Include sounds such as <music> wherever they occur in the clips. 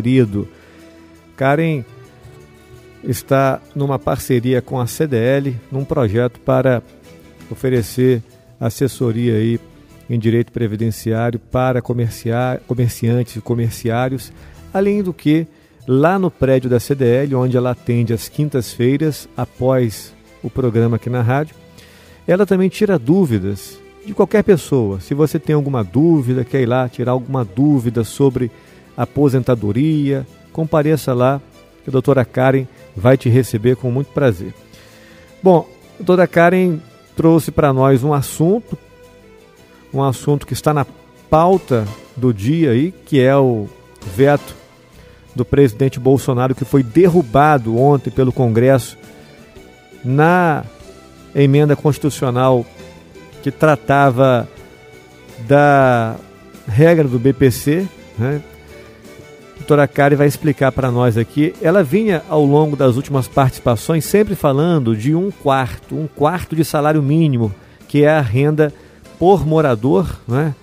querido. Karen está numa parceria com a CDL, num projeto para oferecer assessoria aí em direito previdenciário para comerciantes e comerciários, além do que lá no prédio da CDL, onde ela atende às quintas-feiras após o programa aqui na rádio, ela também tira dúvidas de qualquer pessoa. Se você tem alguma dúvida, quer ir lá tirar alguma dúvida sobre aposentadoria, compareça lá, que a doutora Karen vai te receber com muito prazer. Bom, a doutora Karen trouxe para nós um assunto, um assunto que está na pauta do dia aí, que é o veto do presidente Bolsonaro que foi derrubado ontem pelo Congresso na emenda constitucional que tratava da regra do BPC, né? Doutora Kari vai explicar para nós aqui. Ela vinha ao longo das últimas participações sempre falando de um quarto, um quarto de salário mínimo, que é a renda por morador, né?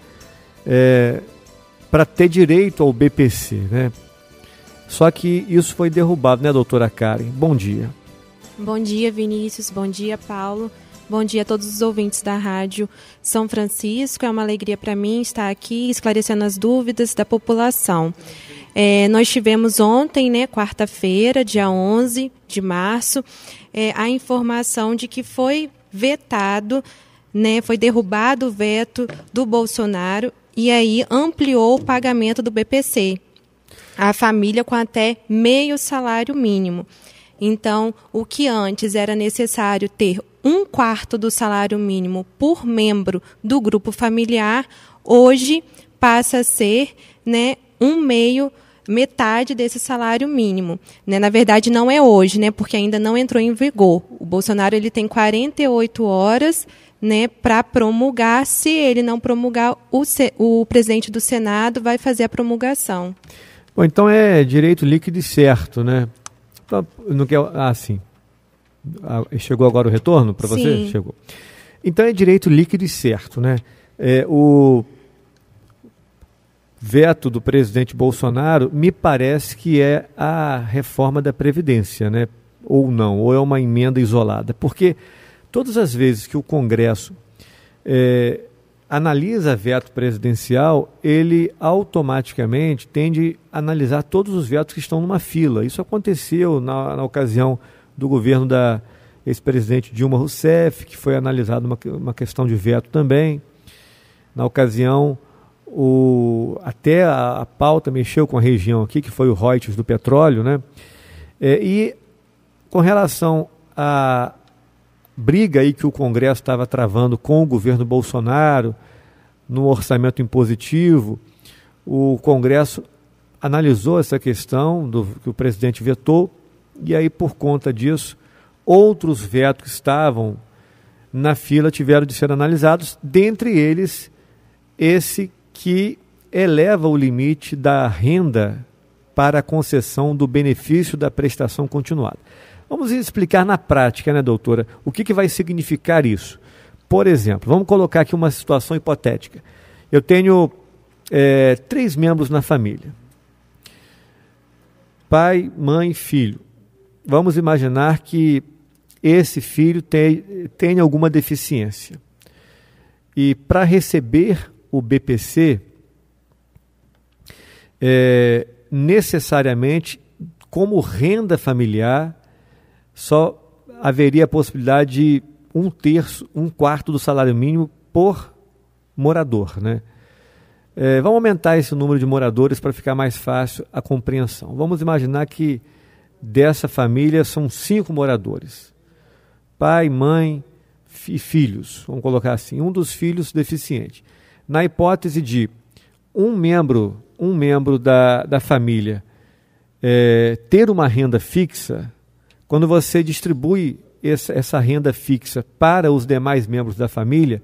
É, para ter direito ao BPC, né? Só que isso foi derrubado, né, doutora Karen? Bom dia. Bom dia, Vinícius. Bom dia, Paulo. Bom dia a todos os ouvintes da Rádio São Francisco. É uma alegria para mim estar aqui esclarecendo as dúvidas da população. É, nós tivemos ontem, né, quarta-feira, dia 11 de março, é, a informação de que foi vetado, né, foi derrubado o veto do Bolsonaro e aí ampliou o pagamento do BPC a família com até meio salário mínimo. Então, o que antes era necessário ter um quarto do salário mínimo por membro do grupo familiar, hoje passa a ser né, um meio metade desse salário mínimo. Né? Na verdade, não é hoje, né? porque ainda não entrou em vigor. O Bolsonaro ele tem 48 horas né, para promulgar. Se ele não promulgar, o, o presidente do Senado vai fazer a promulgação. Bom, então é direito líquido e certo, né? No que ah, sim. Ah, chegou agora o retorno para você? Chegou. Então é direito líquido e certo, né? É, o veto do presidente Bolsonaro me parece que é a reforma da Previdência, né? Ou não, ou é uma emenda isolada. Porque todas as vezes que o Congresso é, analisa veto presidencial, ele automaticamente tende a analisar todos os vetos que estão numa fila. Isso aconteceu na, na ocasião do governo da ex-presidente Dilma Rousseff, que foi analisada uma, uma questão de veto também. Na ocasião, o, até a, a, pauta mexeu com a região aqui, que foi o Reuters do petróleo, né? É, e com relação a, briga aí que o Congresso estava travando com o governo Bolsonaro no orçamento impositivo, o Congresso analisou essa questão do que o presidente vetou e aí por conta disso outros vetos que estavam na fila tiveram de ser analisados, dentre eles esse que eleva o limite da renda para a concessão do benefício da prestação continuada. Vamos explicar na prática, né, doutora, o que, que vai significar isso. Por exemplo, vamos colocar aqui uma situação hipotética. Eu tenho é, três membros na família: pai, mãe, filho. Vamos imaginar que esse filho tem, tem alguma deficiência. E para receber o BPC, é, necessariamente, como renda familiar, só haveria a possibilidade de um terço, um quarto do salário mínimo por morador, né? É, vamos aumentar esse número de moradores para ficar mais fácil a compreensão. Vamos imaginar que dessa família são cinco moradores: pai, mãe e filhos. Vamos colocar assim, um dos filhos deficiente. Na hipótese de um membro, um membro da, da família é, ter uma renda fixa, quando você distribui essa, essa renda fixa para os demais membros da família,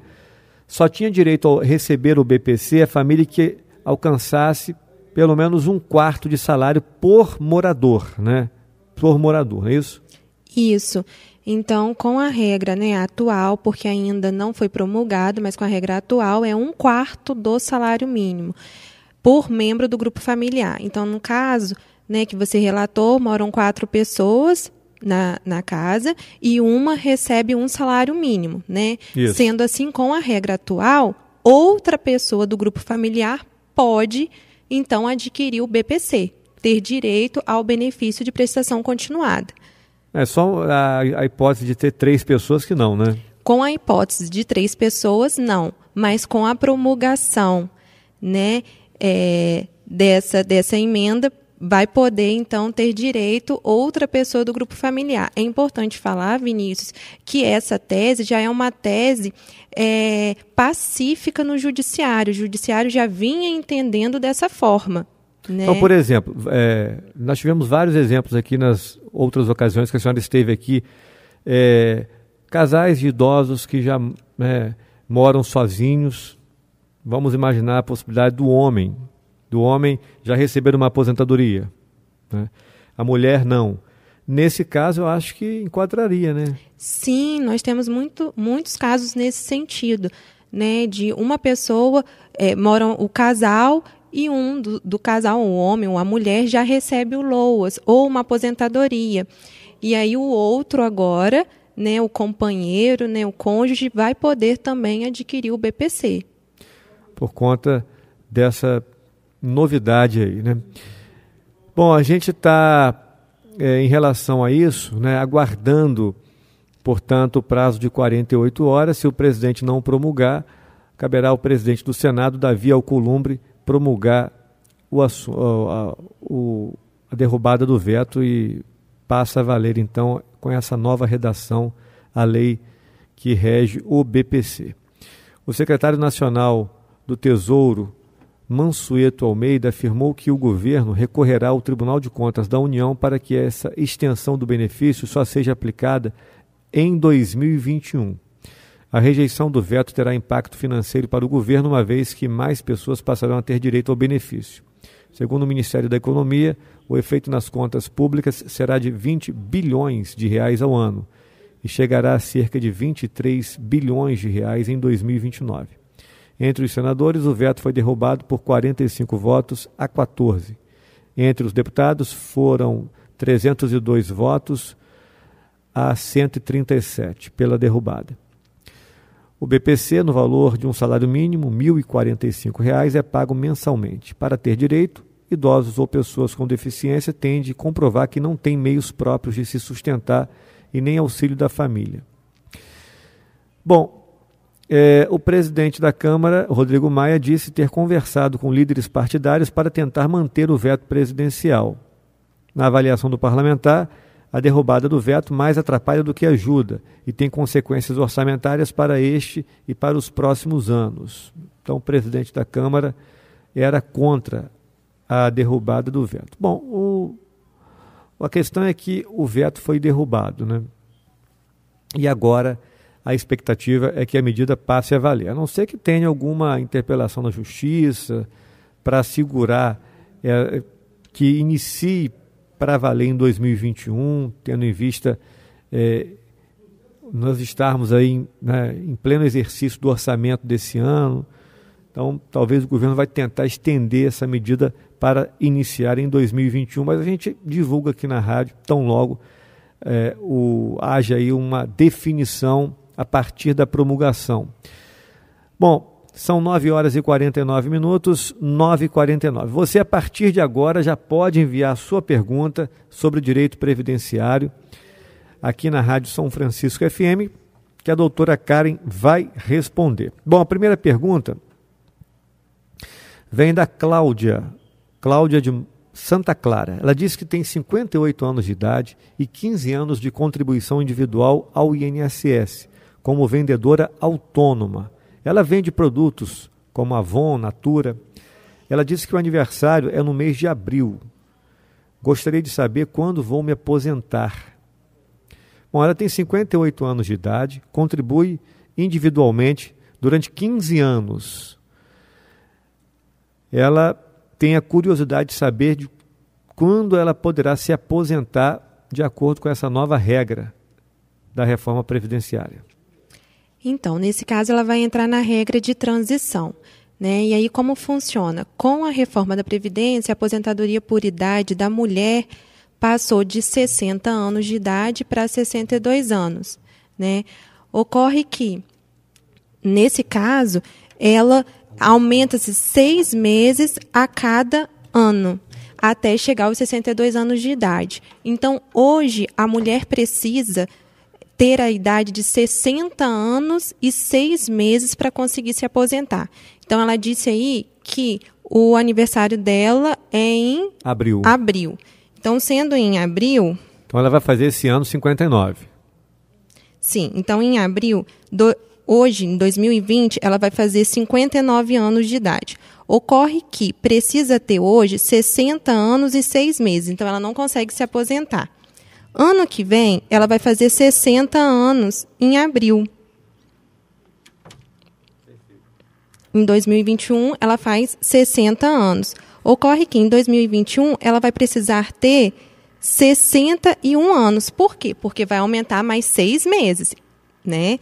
só tinha direito a receber o BPC a família que alcançasse pelo menos um quarto de salário por morador, né? Por morador, é isso? Isso. Então, com a regra né, atual, porque ainda não foi promulgado, mas com a regra atual, é um quarto do salário mínimo. por membro do grupo familiar. Então, no caso né, que você relatou, moram quatro pessoas na, na casa e uma recebe um salário mínimo. Né? Sendo assim, com a regra atual, outra pessoa do grupo familiar pode, então, adquirir o BPC, ter direito ao benefício de prestação continuada. É só a, a hipótese de ter três pessoas que não, né? Com a hipótese de três pessoas, não. Mas com a promulgação né, é, dessa, dessa emenda, vai poder então ter direito outra pessoa do grupo familiar. É importante falar, Vinícius, que essa tese já é uma tese é, pacífica no judiciário. O judiciário já vinha entendendo dessa forma. Né? Então, por exemplo, é, nós tivemos vários exemplos aqui nas outras ocasiões que a senhora esteve aqui. É, casais de idosos que já é, moram sozinhos. Vamos imaginar a possibilidade do homem, do homem já receber uma aposentadoria. Né? A mulher não. Nesse caso, eu acho que enquadraria, né? Sim, nós temos muito, muitos casos nesse sentido, né? De uma pessoa, é, moram o casal e um do, do casal, um homem ou a mulher, já recebe o LOAS ou uma aposentadoria. E aí o outro agora, né, o companheiro, né, o cônjuge, vai poder também adquirir o BPC. Por conta dessa novidade aí, né? Bom, a gente está, é, em relação a isso, né, aguardando, portanto, o prazo de 48 horas. Se o presidente não promulgar, caberá ao presidente do Senado, Davi Alcolumbre, promulgar o, a, o, a derrubada do veto e passa a valer, então, com essa nova redação, a lei que rege o BPC. O secretário nacional do Tesouro, Mansueto Almeida, afirmou que o governo recorrerá ao Tribunal de Contas da União para que essa extensão do benefício só seja aplicada em 2021. A rejeição do veto terá impacto financeiro para o governo, uma vez que mais pessoas passarão a ter direito ao benefício. Segundo o Ministério da Economia, o efeito nas contas públicas será de 20 bilhões de reais ao ano e chegará a cerca de 23 bilhões de reais em 2029. Entre os senadores, o veto foi derrubado por 45 votos a 14. Entre os deputados, foram 302 votos a 137 pela derrubada. O BPC, no valor de um salário mínimo, R$ 1.045, é pago mensalmente. Para ter direito, idosos ou pessoas com deficiência têm de comprovar que não têm meios próprios de se sustentar e nem auxílio da família. Bom, é, o presidente da Câmara, Rodrigo Maia, disse ter conversado com líderes partidários para tentar manter o veto presidencial. Na avaliação do parlamentar, a derrubada do veto mais atrapalha do que ajuda e tem consequências orçamentárias para este e para os próximos anos. Então, o presidente da Câmara era contra a derrubada do veto. Bom, o, a questão é que o veto foi derrubado, né? E agora a expectativa é que a medida passe a valer, a não ser que tenha alguma interpelação na justiça para assegurar é, que inicie para valer em 2021, tendo em vista é, nós estarmos aí né, em pleno exercício do orçamento desse ano. Então, talvez o governo vai tentar estender essa medida para iniciar em 2021, mas a gente divulga aqui na rádio, tão logo é, o, haja aí uma definição a partir da promulgação. Bom, são 9 horas e 49 minutos, 9 e 49. Você, a partir de agora, já pode enviar sua pergunta sobre o direito previdenciário aqui na Rádio São Francisco FM, que a doutora Karen vai responder. Bom, a primeira pergunta vem da Cláudia, Cláudia de Santa Clara. Ela diz que tem 58 anos de idade e 15 anos de contribuição individual ao INSS, como vendedora autônoma ela vende produtos como Avon, Natura. Ela disse que o aniversário é no mês de abril. Gostaria de saber quando vou me aposentar. Bom, ela tem 58 anos de idade, contribui individualmente durante 15 anos. Ela tem a curiosidade de saber de quando ela poderá se aposentar de acordo com essa nova regra da reforma previdenciária. Então, nesse caso, ela vai entrar na regra de transição. Né? E aí, como funciona? Com a reforma da Previdência, a aposentadoria por idade da mulher passou de 60 anos de idade para 62 anos. Né? Ocorre que, nesse caso, ela aumenta-se seis meses a cada ano até chegar aos 62 anos de idade. Então, hoje, a mulher precisa ter a idade de 60 anos e seis meses para conseguir se aposentar. Então, ela disse aí que o aniversário dela é em abril. abril. Então, sendo em abril. Então, ela vai fazer esse ano 59. Sim, então em abril, do, hoje, em 2020, ela vai fazer 59 anos de idade. Ocorre que precisa ter hoje 60 anos e 6 meses, então ela não consegue se aposentar. Ano que vem, ela vai fazer 60 anos em abril. Em 2021, ela faz 60 anos. Ocorre que em 2021 ela vai precisar ter 61 anos. Por quê? Porque vai aumentar mais seis meses, né?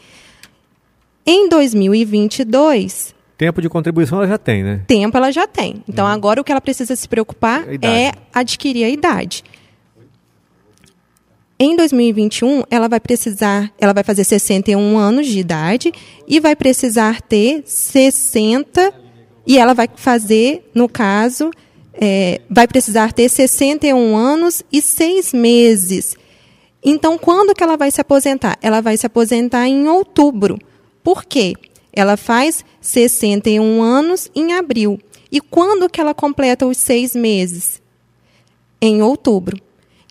Em 2022, tempo de contribuição ela já tem, né? Tempo ela já tem. Então uhum. agora o que ela precisa se preocupar é adquirir a idade. Em 2021, ela vai precisar, ela vai fazer 61 anos de idade e vai precisar ter 60 e ela vai fazer, no caso, é, vai precisar ter 61 anos e 6 meses. Então, quando que ela vai se aposentar? Ela vai se aposentar em outubro. Por quê? Ela faz 61 anos em abril. E quando que ela completa os seis meses? Em outubro.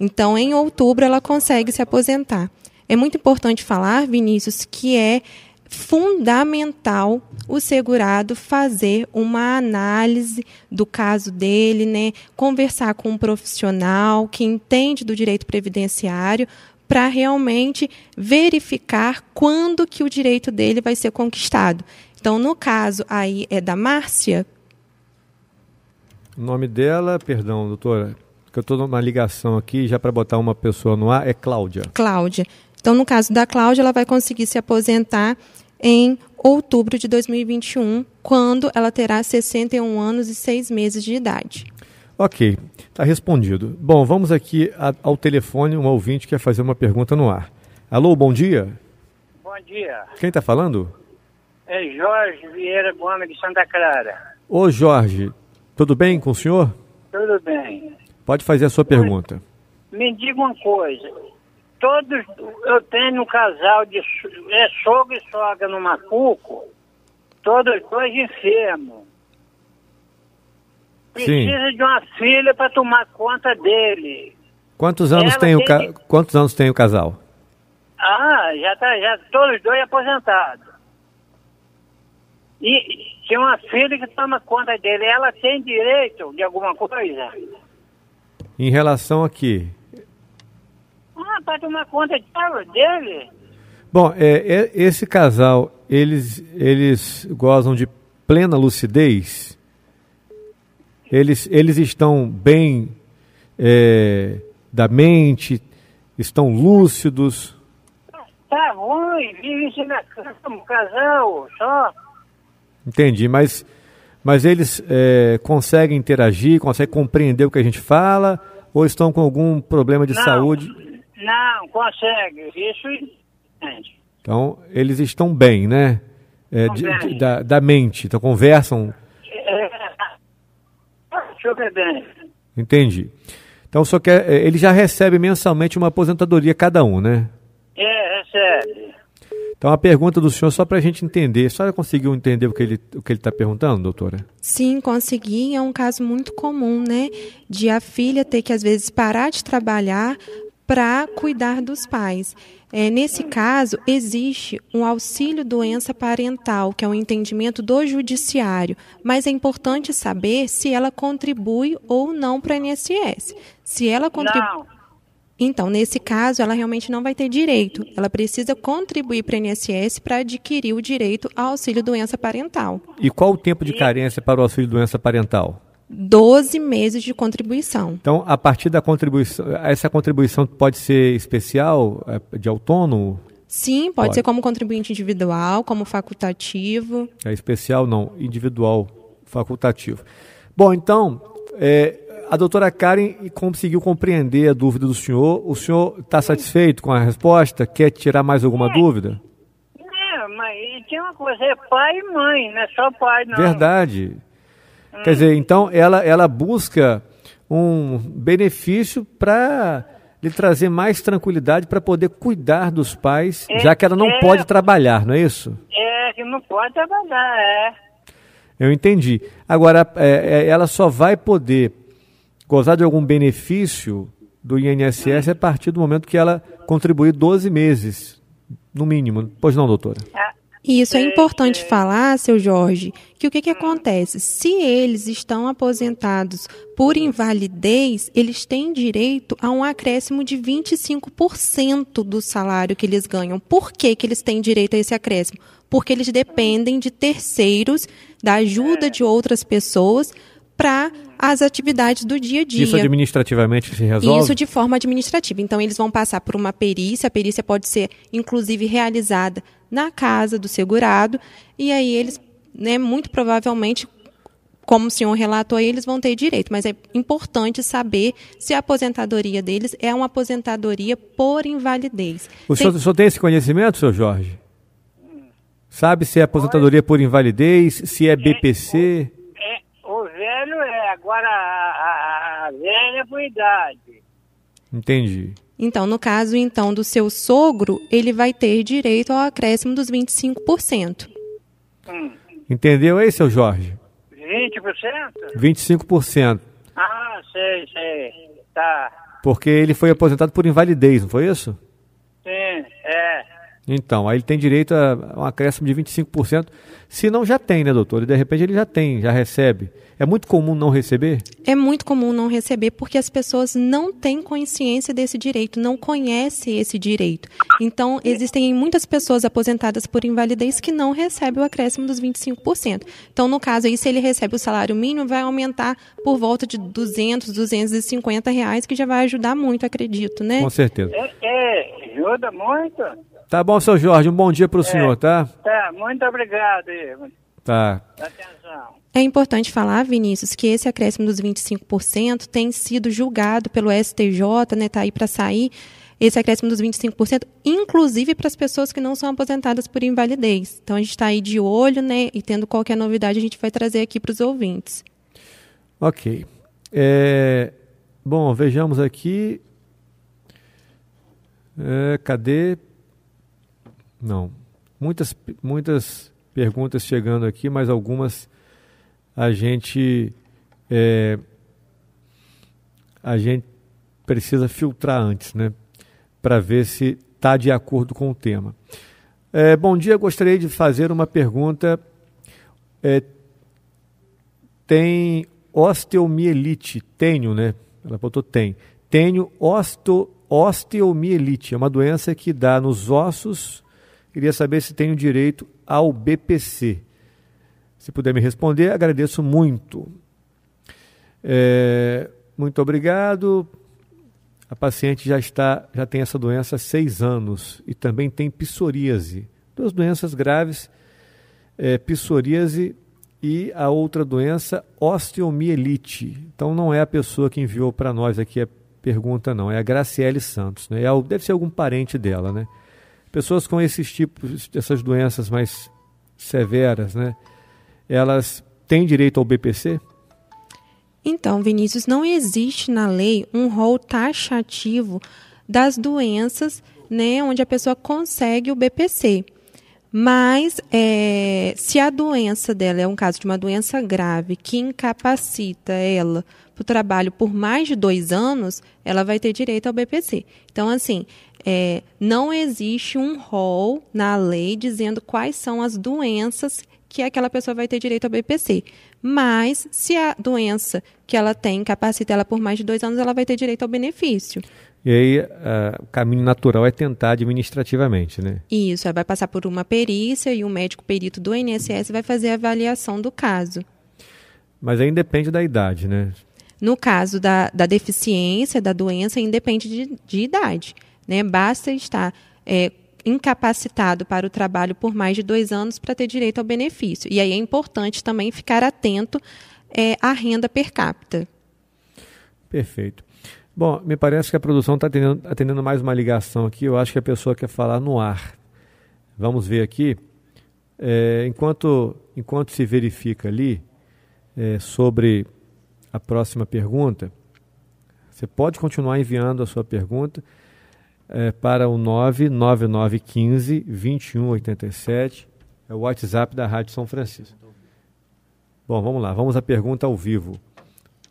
Então, em outubro, ela consegue se aposentar. É muito importante falar, Vinícius, que é fundamental o segurado fazer uma análise do caso dele, né? conversar com um profissional que entende do direito previdenciário para realmente verificar quando que o direito dele vai ser conquistado. Então, no caso aí é da Márcia. O nome dela, perdão, doutora, que eu estou numa ligação aqui, já para botar uma pessoa no ar, é Cláudia. Cláudia. Então, no caso da Cláudia, ela vai conseguir se aposentar em outubro de 2021, quando ela terá 61 anos e 6 meses de idade. Ok, está respondido. Bom, vamos aqui a, ao telefone, um ouvinte quer fazer uma pergunta no ar. Alô, bom dia. Bom dia. Quem está falando? É Jorge Vieira Bona de Santa Clara. Ô Jorge, tudo bem com o senhor? Tudo bem. Pode fazer a sua pergunta. Me diga uma coisa. Todos, eu tenho um casal de é sogro e sogra no Macuco, todos dois enfermos. Precisa Sim. de uma filha para tomar conta dele. Quantos anos tem, o ca... quantos anos tem o casal? Ah, já tá já todos dois aposentados. E tem uma filha que toma conta dele. Ela tem direito de alguma coisa? Em relação a quê? Ah, para tomar conta dele. Bom, é, é, esse casal, eles, eles gozam de plena lucidez? Eles, eles estão bem é, da mente? Estão lúcidos? Tá ruim, vive na cama, casal, só. Entendi, mas, mas eles é, conseguem interagir, conseguem compreender o que a gente fala ou estão com algum problema de não, saúde? Não, consegue. Isso. Então, eles estão bem, né? É, de, de, da, da mente, então conversam. É, super bem. Entendi. Então, só quer, é, ele já recebe mensalmente uma aposentadoria cada um, né? É, recebe. Então, a pergunta do senhor, só para a gente entender, a senhora conseguiu entender o que ele o que ele está perguntando, doutora? Sim, consegui. É um caso muito comum, né? De a filha ter que, às vezes, parar de trabalhar para cuidar dos pais. É, nesse caso, existe um auxílio doença parental, que é um entendimento do judiciário, mas é importante saber se ela contribui ou não para a INSS. Se ela contribui. Então, nesse caso, ela realmente não vai ter direito. Ela precisa contribuir para o INSS para adquirir o direito ao auxílio doença parental. E qual o tempo de carência para o auxílio doença parental? 12 meses de contribuição. Então, a partir da contribuição, essa contribuição pode ser especial, é, de autônomo? Sim, pode, pode, ser como contribuinte individual, como facultativo. É especial não, individual. facultativo. Bom, então, é, a doutora Karen conseguiu compreender a dúvida do senhor. O senhor está satisfeito com a resposta? Quer tirar mais alguma é. dúvida? É, mas tem uma coisa, é pai e mãe, não é só pai, não. Verdade. Hum. Quer dizer, então ela, ela busca um benefício para lhe trazer mais tranquilidade para poder cuidar dos pais, é, já que ela não é, pode trabalhar, não é isso? É, que não pode trabalhar, é. Eu entendi. Agora, é, é ela só vai poder gozar de algum benefício do INSS a partir do momento que ela contribuir 12 meses, no mínimo. Pois não, doutora? Ah, e isso é importante falar, seu Jorge, que o que, que acontece? Se eles estão aposentados por invalidez, eles têm direito a um acréscimo de 25% do salário que eles ganham. Por que, que eles têm direito a esse acréscimo? Porque eles dependem de terceiros, da ajuda de outras pessoas para as atividades do dia a dia. Isso administrativamente se resolve? Isso de forma administrativa. Então, eles vão passar por uma perícia, a perícia pode ser, inclusive, realizada na casa do segurado, e aí eles, né, muito provavelmente, como o senhor relatou aí, eles vão ter direito, mas é importante saber se a aposentadoria deles é uma aposentadoria por invalidez. O, tem... senhor, o senhor tem esse conhecimento, senhor Jorge? Sabe se é aposentadoria por invalidez, se é BPC? Agora a, a velha é por idade. Entendi. Então, no caso então do seu sogro, ele vai ter direito ao acréscimo dos 25%. Hum. Entendeu aí, seu Jorge? 20%? 25%. Ah, sei, sei. Tá. Porque ele foi aposentado por invalidez, não foi isso? Então, aí ele tem direito a um acréscimo de 25%. Se não, já tem, né, doutor? E de repente ele já tem, já recebe. É muito comum não receber? É muito comum não receber porque as pessoas não têm consciência desse direito, não conhecem esse direito. Então, existem muitas pessoas aposentadas por invalidez que não recebem o acréscimo dos 25%. Então, no caso aí, se ele recebe o salário mínimo, vai aumentar por volta de 200, 250 reais, que já vai ajudar muito, acredito, né? Com certeza. É, é ajuda muito. Tá bom, seu Jorge, um bom dia para o é, senhor, tá? Tá, muito obrigado. Tá. Atenção. É importante falar, Vinícius, que esse acréscimo dos 25% tem sido julgado pelo STJ, né, tá aí para sair esse acréscimo dos 25%, inclusive para as pessoas que não são aposentadas por invalidez. Então a gente está aí de olho, né, e tendo qualquer novidade a gente vai trazer aqui para os ouvintes. Ok. É, bom, vejamos aqui. É, cadê? Não. Muitas, muitas perguntas chegando aqui, mas algumas a gente é, a gente precisa filtrar antes, né? Para ver se está de acordo com o tema. É, bom dia, gostaria de fazer uma pergunta. É, tem osteomielite? Tenho, né? Ela botou tem. Tenho osteo, osteomielite, é uma doença que dá nos ossos Queria saber se tenho direito ao BPC. Se puder me responder, agradeço muito. É, muito obrigado. A paciente já está, já tem essa doença há seis anos e também tem psoríase. Duas doenças graves, é, psoríase e a outra doença, osteomielite. Então não é a pessoa que enviou para nós aqui a pergunta, não. É a Graciele Santos. Né? É, deve ser algum parente dela, né? Pessoas com esses tipos, essas doenças mais severas, né? Elas têm direito ao BPC? Então, Vinícius, não existe na lei um rol taxativo das doenças, né, onde a pessoa consegue o BPC. Mas, é, se a doença dela é um caso de uma doença grave que incapacita ela para o trabalho por mais de dois anos, ela vai ter direito ao BPC. Então, assim, é, não existe um rol na lei dizendo quais são as doenças que aquela pessoa vai ter direito ao BPC. Mas, se a doença que ela tem incapacita ela por mais de dois anos, ela vai ter direito ao benefício. E aí, uh, o caminho natural é tentar administrativamente, né? Isso, vai passar por uma perícia e o médico perito do INSS vai fazer a avaliação do caso. Mas aí depende da idade, né? No caso da, da deficiência, da doença, independe de, de idade. Né? Basta estar é, incapacitado para o trabalho por mais de dois anos para ter direito ao benefício. E aí é importante também ficar atento é, à renda per capita. Perfeito. Bom, me parece que a produção está atendendo, atendendo, mais uma ligação aqui. Eu acho que a pessoa quer falar no ar. Vamos ver aqui. É, enquanto, enquanto se verifica ali é, sobre a próxima pergunta, você pode continuar enviando a sua pergunta é, para o 99915 2187, é o WhatsApp da Rádio São Francisco. Bom, vamos lá, vamos à pergunta ao vivo.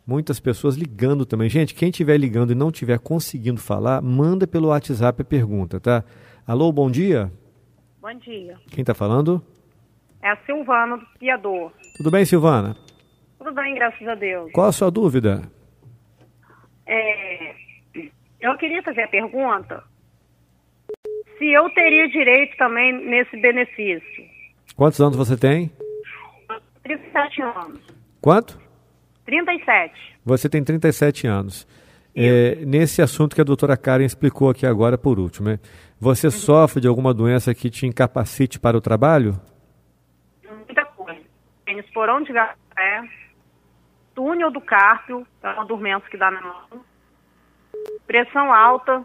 Muitas pessoas ligando também. Gente, quem estiver ligando e não estiver conseguindo falar, manda pelo WhatsApp a pergunta, tá? Alô, bom dia. Bom dia. Quem está falando? É a Silvana do Piador. Tudo bem, Silvana? Tudo bem, graças a Deus. Qual a sua dúvida? É, eu queria fazer a pergunta se eu teria direito também nesse benefício. Quantos anos você tem? 37 anos. Quanto? 37. Você tem 37 anos. É, nesse assunto que a doutora Karen explicou aqui agora por último, né? você uhum. sofre de alguma doença que te incapacite para o trabalho? Muita coisa. Tem esporão de garré, túnel do cárpio, é uma dormência que dá na mão, pressão alta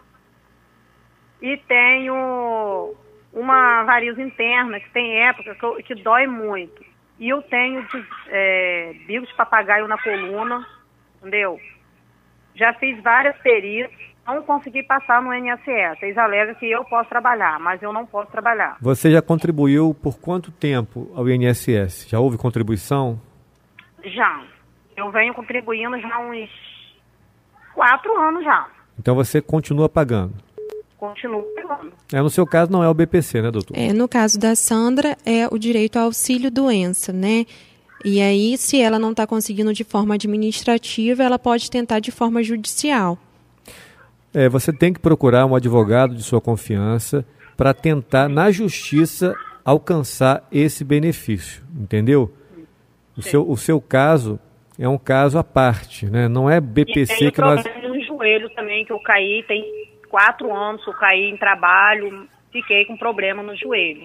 e tenho uma variz interna que tem época que, que dói muito. E eu tenho é, bico de papagaio na coluna, entendeu? Já fiz várias perícias, não consegui passar no INSS. Eles alegam que eu posso trabalhar, mas eu não posso trabalhar. Você já contribuiu por quanto tempo ao INSS? Já houve contribuição? Já. Eu venho contribuindo já há uns quatro anos já. Então você continua pagando? Continuo pagando. É, no seu caso não é o BPC, né, doutor? É, no caso da Sandra, é o direito ao auxílio-doença, né? E aí, se ela não está conseguindo de forma administrativa, ela pode tentar de forma judicial. É, você tem que procurar um advogado de sua confiança para tentar, na justiça, alcançar esse benefício, entendeu? O seu, o seu caso é um caso à parte, né? Não é BPC que nós. no joelho também que eu caí, tem quatro anos que eu caí em trabalho, fiquei com problema no joelho.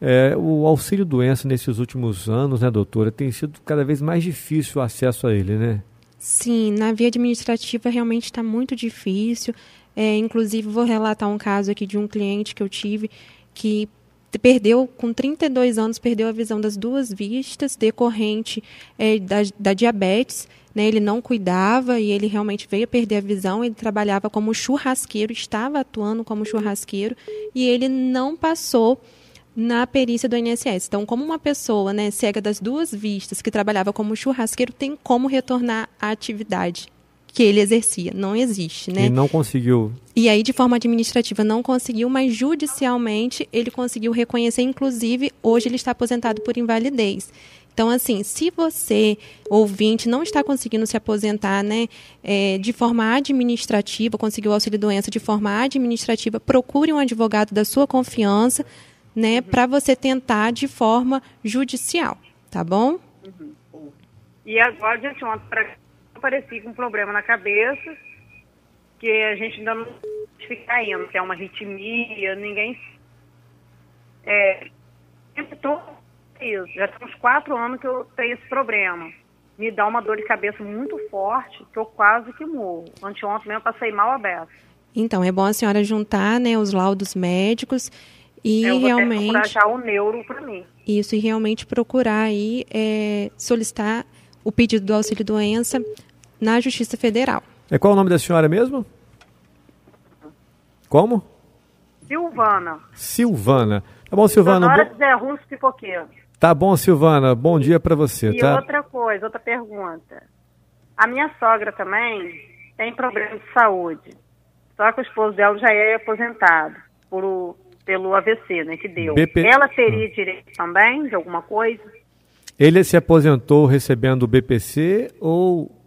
É, o auxílio doença nesses últimos anos, né, doutora, tem sido cada vez mais difícil o acesso a ele, né? Sim, na via administrativa realmente está muito difícil. É, inclusive, vou relatar um caso aqui de um cliente que eu tive que perdeu, com 32 anos, perdeu a visão das duas vistas, decorrente é, da, da diabetes. Né, ele não cuidava e ele realmente veio a perder a visão. Ele trabalhava como churrasqueiro, estava atuando como churrasqueiro e ele não passou na perícia do INSS. Então, como uma pessoa né, cega das duas vistas que trabalhava como churrasqueiro tem como retornar à atividade que ele exercia. Não existe, né? E não conseguiu. E aí, de forma administrativa, não conseguiu, mas judicialmente ele conseguiu reconhecer. Inclusive, hoje ele está aposentado por invalidez. Então, assim, se você, ouvinte, não está conseguindo se aposentar né, é, de forma administrativa, conseguiu auxílio-doença de forma administrativa, procure um advogado da sua confiança né, uhum. para você tentar de forma judicial, tá bom? Uhum. E agora, gente, ontem apareci com um problema na cabeça, que a gente ainda não fica ainda, que é uma arritmia, ninguém. É, isso, já tem uns quatro anos que eu tenho esse problema. Me dá uma dor de cabeça muito forte, que eu quase que morro. Anteontem mesmo passei mal aberto. Então, é bom a senhora juntar né, os laudos médicos e eu realmente. procurar já o neuro para mim. Isso, e realmente procurar aí é, solicitar o pedido do auxílio doença na Justiça Federal. É qual o nome da senhora mesmo? Como? Silvana. Silvana. Tá bom, Silvana. Senhora bo... Zé Russo Pipoqueiro. Tá bom, Silvana. Bom dia para você, e tá? E outra coisa, outra pergunta. A minha sogra também tem problema de saúde. Só que o esposo dela já é aposentado por, pelo AVC, né, que deu. BP... Ela teria ah. direito também de alguma coisa? Ele se aposentou recebendo o BPC ou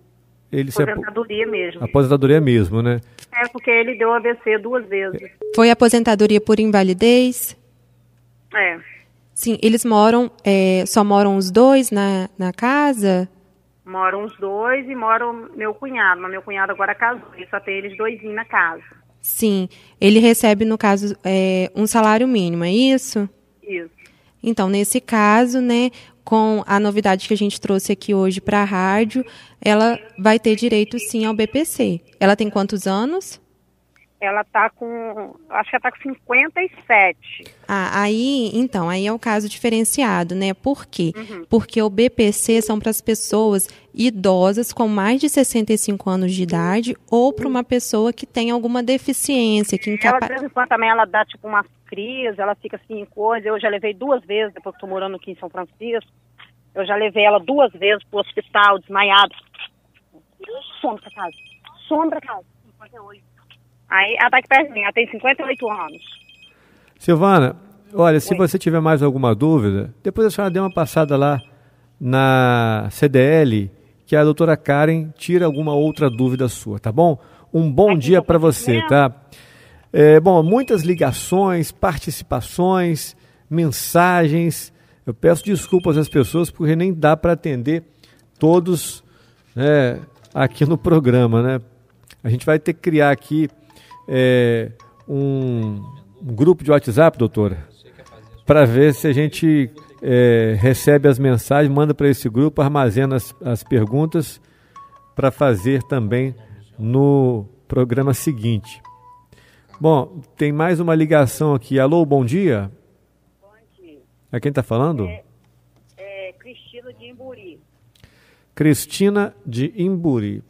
ele aposentadoria se... mesmo. Aposentadoria mesmo, né? É, porque ele deu AVC duas vezes. Foi aposentadoria por invalidez? É. Sim, eles moram, é, só moram os dois na, na casa? Moram os dois e moram meu cunhado, mas meu cunhado agora casou, e só tem eles dois na casa. Sim, ele recebe, no caso, é, um salário mínimo, é isso? Isso. Então, nesse caso, né, com a novidade que a gente trouxe aqui hoje para a rádio, ela vai ter direito sim ao BPC. Ela tem quantos anos? Ela tá com. Acho que ela tá com 57. Ah, aí, então, aí é o caso diferenciado, né? Por quê? Porque o BPC são para as pessoas idosas com mais de 65 anos de idade ou para uma pessoa que tem alguma deficiência, que Ela, de vez em quando, também ela dá, tipo, umas crises, ela fica assim em coisa. Eu já levei duas vezes, depois que tô morando aqui em São Francisco. Eu já levei ela duas vezes pro hospital, desmaiada. Some pra casa. Some pra casa. 58. Aí, ela tá aqui perto de mim, ela tem 58 anos. Silvana, olha, se você tiver mais alguma dúvida, depois a senhora dê uma passada lá na CDL, que a doutora Karen tira alguma outra dúvida sua, tá bom? Um bom Aqui dia para você, tá? É, bom, muitas ligações, participações, mensagens. Eu peço desculpas às pessoas porque nem dá para atender todos né, aqui no programa, né? A gente vai ter que criar aqui é, um, um grupo de WhatsApp, doutora, para ver se a gente é, recebe as mensagens, manda para esse grupo, armazena as, as perguntas para fazer também no programa seguinte. Bom, tem mais uma ligação aqui. Alô, bom dia. É quem está falando? É, Cristina de Imburi. Cristina de Imburi.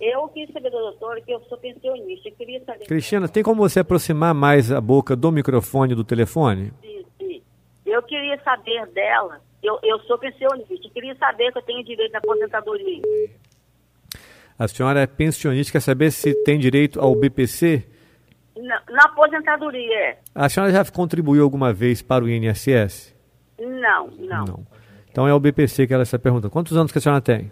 Eu quis saber da doutora que eu sou pensionista. Eu queria saber. Cristina, tem como você aproximar mais a boca do microfone do telefone? se- se- Eu queria saber dela. Eu, eu sou pensionista. Eu queria saber que eu tenho direito à aposentadoria. A senhora é pensionista, quer saber se tem direito ao BPC? Na, na aposentadoria, é. A senhora já contribuiu alguma vez para o INSS? Não, não. Então é o BPC que ela está perguntando. Quantos anos que a senhora tem?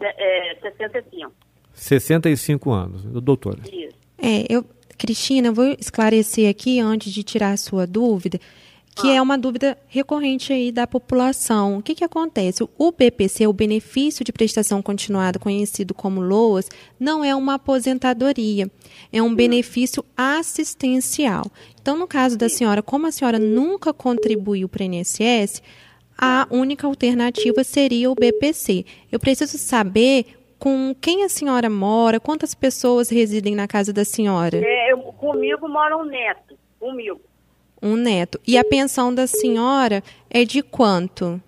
É, 65. 65 anos, doutora. Isso. É, eu, Cristina, eu vou esclarecer aqui antes de tirar a sua dúvida, que é uma dúvida recorrente aí da população. O que, que acontece? O BPC, o benefício de prestação continuada, conhecido como LOAS, não é uma aposentadoria, é um benefício assistencial. Então, no caso da senhora, como a senhora nunca contribuiu para o INSS, a única alternativa seria o BPC. Eu preciso saber com quem a senhora mora, quantas pessoas residem na casa da senhora? É, eu- comigo mora um neto. Comigo. Um neto. E a pensão da senhora é de quanto?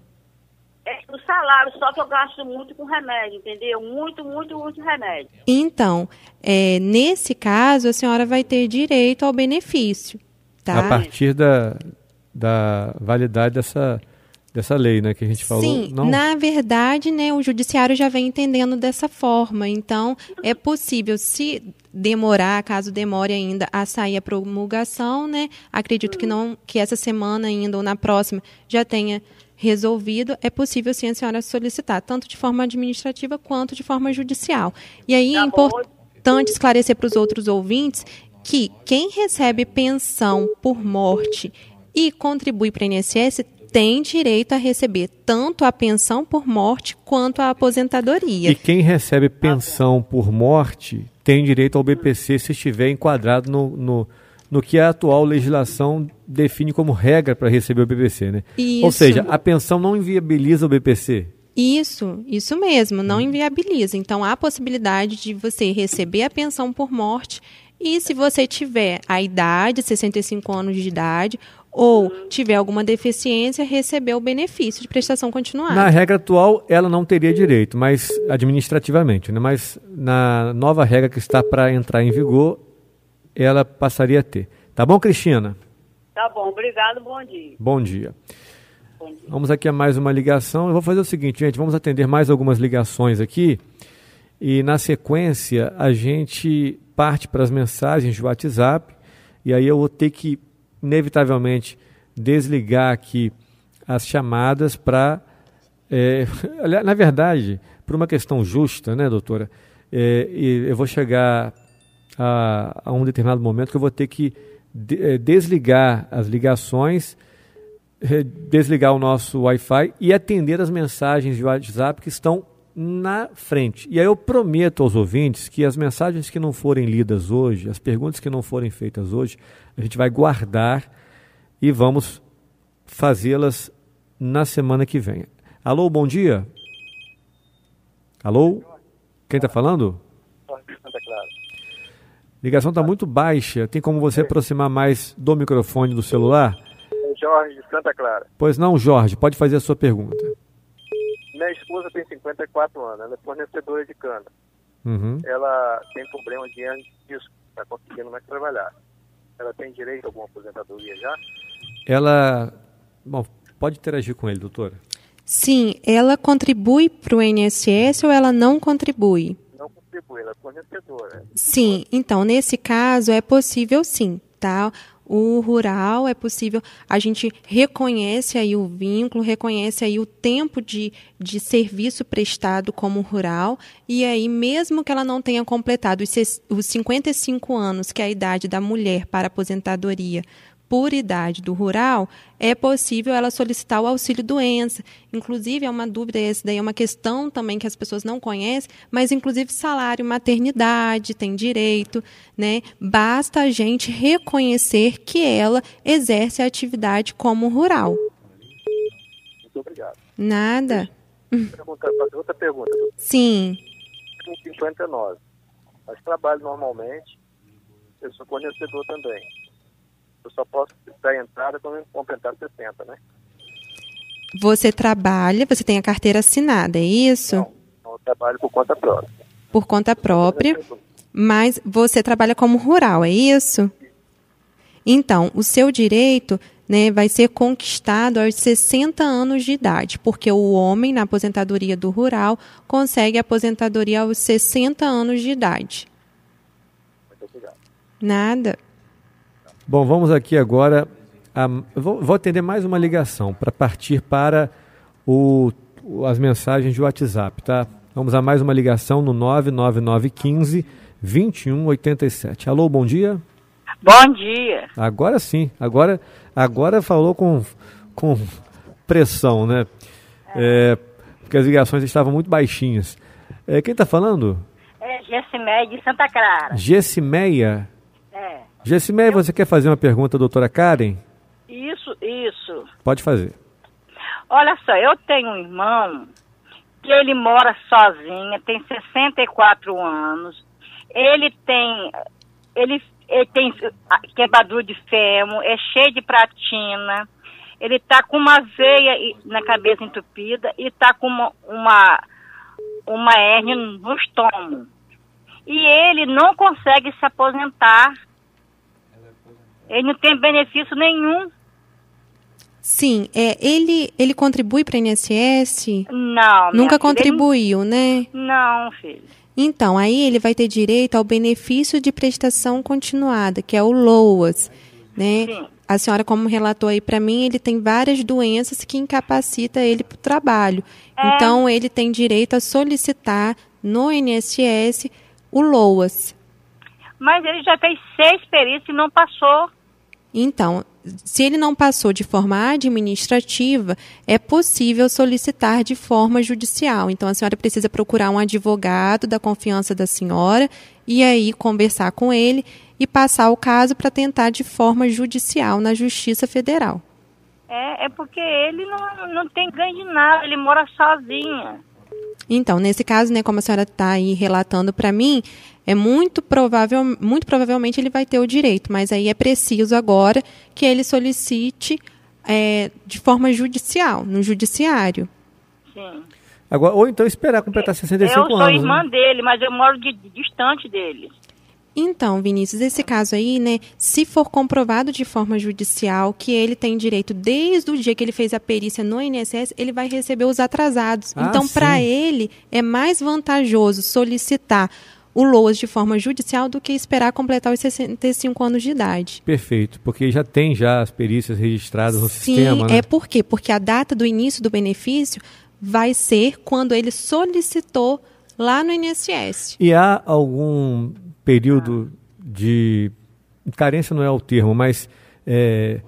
É o salário, só que eu gasto muito com remédio, entendeu? Muito, muito, muito remédio. Então, é, nesse caso, a senhora vai ter direito ao benefício. Tá? A partir da, da validade dessa, dessa lei, né, que a gente falou. Sim, não, na verdade, né, o judiciário já vem entendendo dessa forma. Então, é possível, se demorar, caso demore ainda a sair a promulgação, né? Acredito que não, que essa semana ainda ou na próxima já tenha resolvido, é possível sim a senhora solicitar, tanto de forma administrativa quanto de forma judicial. E aí é Tá bom. importante esclarecer para os outros ouvintes que quem recebe pensão por morte e contribui para o INSS tem direito a receber tanto a pensão por morte quanto a aposentadoria. E quem recebe pensão por morte tem direito ao BPC se estiver enquadrado no, no, no que a atual legislação define como regra para receber o BPC, né? Ou Isso. seja, a pensão não inviabiliza o BPC. Isso, isso mesmo, não inviabiliza. Então há a possibilidade de você receber a pensão por morte e se você tiver a idade, 65 anos de idade, ou tiver alguma deficiência, receber o benefício de prestação continuada. Na regra atual, ela não teria direito, mas administrativamente, né? Mas na nova regra que está para entrar em vigor, ela passaria a ter. Tá bom, Cristina? Tá bom, obrigado, bom dia. Bom dia. Bom dia. Vamos aqui a mais uma ligação. Eu vou fazer o seguinte, gente, vamos atender mais algumas ligações aqui e na sequência a gente parte para as mensagens de WhatsApp e aí eu vou ter que inevitavelmente desligar aqui as chamadas para é, <laughs> na verdade, por uma questão justa, né, doutora? É, eu vou chegar a, a um determinado momento que eu vou ter que de- eh, desligar as ligações, eh, desligar o nosso Wi-Fi e atender as mensagens de WhatsApp que estão na frente. E aí eu prometo aos ouvintes que as mensagens que não forem lidas hoje, as perguntas que não forem feitas hoje, a gente vai guardar e vamos fazê-las na semana que vem. Alô, bom dia. Alô? Quem está falando? Ligação está muito baixa. Tem como você aproximar mais do microfone do celular? Jorge de Santa Clara. Pois não, Jorge, pode fazer a sua pergunta. Minha esposa tem 54 anos, ela é fornecedora de cana. Uhum. Ela tem problema de hernia de disco, está conseguindo mais trabalhar. Ela tem direito a alguma aposentadoria já? Ela. Bom, pode interagir com ele, doutora. Sim, ela contribui para o INSS ou ela não contribui? Não contribui, ela é fornecedora. Sim, então nesse caso é possível sim, tá? O rural é possível, a gente reconhece aí o vínculo, reconhece aí o tempo de, de serviço prestado como rural, e aí, mesmo que ela não tenha completado os, os 55 anos, que é a idade da mulher para aposentadoria, por idade do rural, é possível ela solicitar o auxílio doença. Inclusive, é uma dúvida, essa daí é uma questão também que as pessoas não conhecem, mas inclusive salário maternidade tem direito, né? Basta a gente reconhecer que ela exerce a atividade como rural. Muito obrigado. Nada. Pergunta, outra pergunta. Sim. Com 59. Mas trabalho normalmente, eu sou fornecedor também eu só posso dar entrada quando eu completar 60, né? Você trabalha, você tem a carteira assinada, é isso? Não, eu trabalho por conta própria. Por conta própria, mas você trabalha como rural, é isso? Então, o seu direito né, vai ser conquistado aos 60 anos de idade, porque o homem, na aposentadoria do rural, consegue aposentadoria aos 60 anos de idade. Muito obrigado. Nada. Bom, vamos aqui agora. A, vou, vou, atender mais uma ligação para partir para o, as mensagens de WhatsApp, tá? Vamos a mais uma ligação no 99915 2187. Alô, bom dia. Bom dia. Agora sim, agora, agora falou com, com pressão, né? É. É, porque as ligações estavam muito baixinhas. É, quem está falando? É Gessimeia de Santa Clara. Gessimeia? É. Gessimeia, eu... você quer fazer uma pergunta doutora Karen? Isso, isso. Pode fazer. Olha só, eu tenho um irmão que ele mora sozinho, tem 64 anos. Ele tem ele, ele tem quebradura de fêmur, é cheio de pratina. Ele tá com uma veia na cabeça entupida e tá com uma uma, uma hérnia no estômago. E ele não consegue se aposentar ele não tem benefício nenhum. Sim, é, ele, ele contribui para o INSS? Não. Nunca contribuiu, né? Não, filho. Então, aí ele vai ter direito ao benefício de prestação continuada, que é o LOAS, né? Sim. A senhora, como relatou aí para mim, ele tem várias doenças que incapacita ele para o trabalho. É. Então, ele tem direito a solicitar no INSS o LOAS. Mas ele já fez seis perícias e não passou. Então, se ele não passou de forma administrativa, é possível solicitar de forma judicial. Então, a senhora precisa procurar um advogado da confiança da senhora e aí conversar com ele e passar o caso para tentar de forma judicial na Justiça Federal. É, é porque ele não, não tem ganho de nada, ele mora sozinho. Então, nesse caso, né, como a senhora está aí relatando para mim, é muito provável, muito provavelmente ele vai ter o direito, mas aí é preciso agora que ele solicite é, de forma judicial, no judiciário. Sim. Agora, ou então esperar completar 65 anos. Eu sou anos, irmã né? dele, mas eu moro de, de, distante dele. Então, Vinícius, esse caso aí, né, se for comprovado de forma judicial que ele tem direito desde o dia que ele fez a perícia no INSS, ele vai receber os atrasados. Ah, então, para ele, é mais vantajoso solicitar o LOAS de forma judicial do que esperar completar os 65 anos de idade. Perfeito, porque já tem já as perícias registradas no Sim, sistema. Sim, né? é por quê? Porque a data do início do benefício vai ser quando ele solicitou lá no INSS. E há algum período de carência não é o termo, mas é,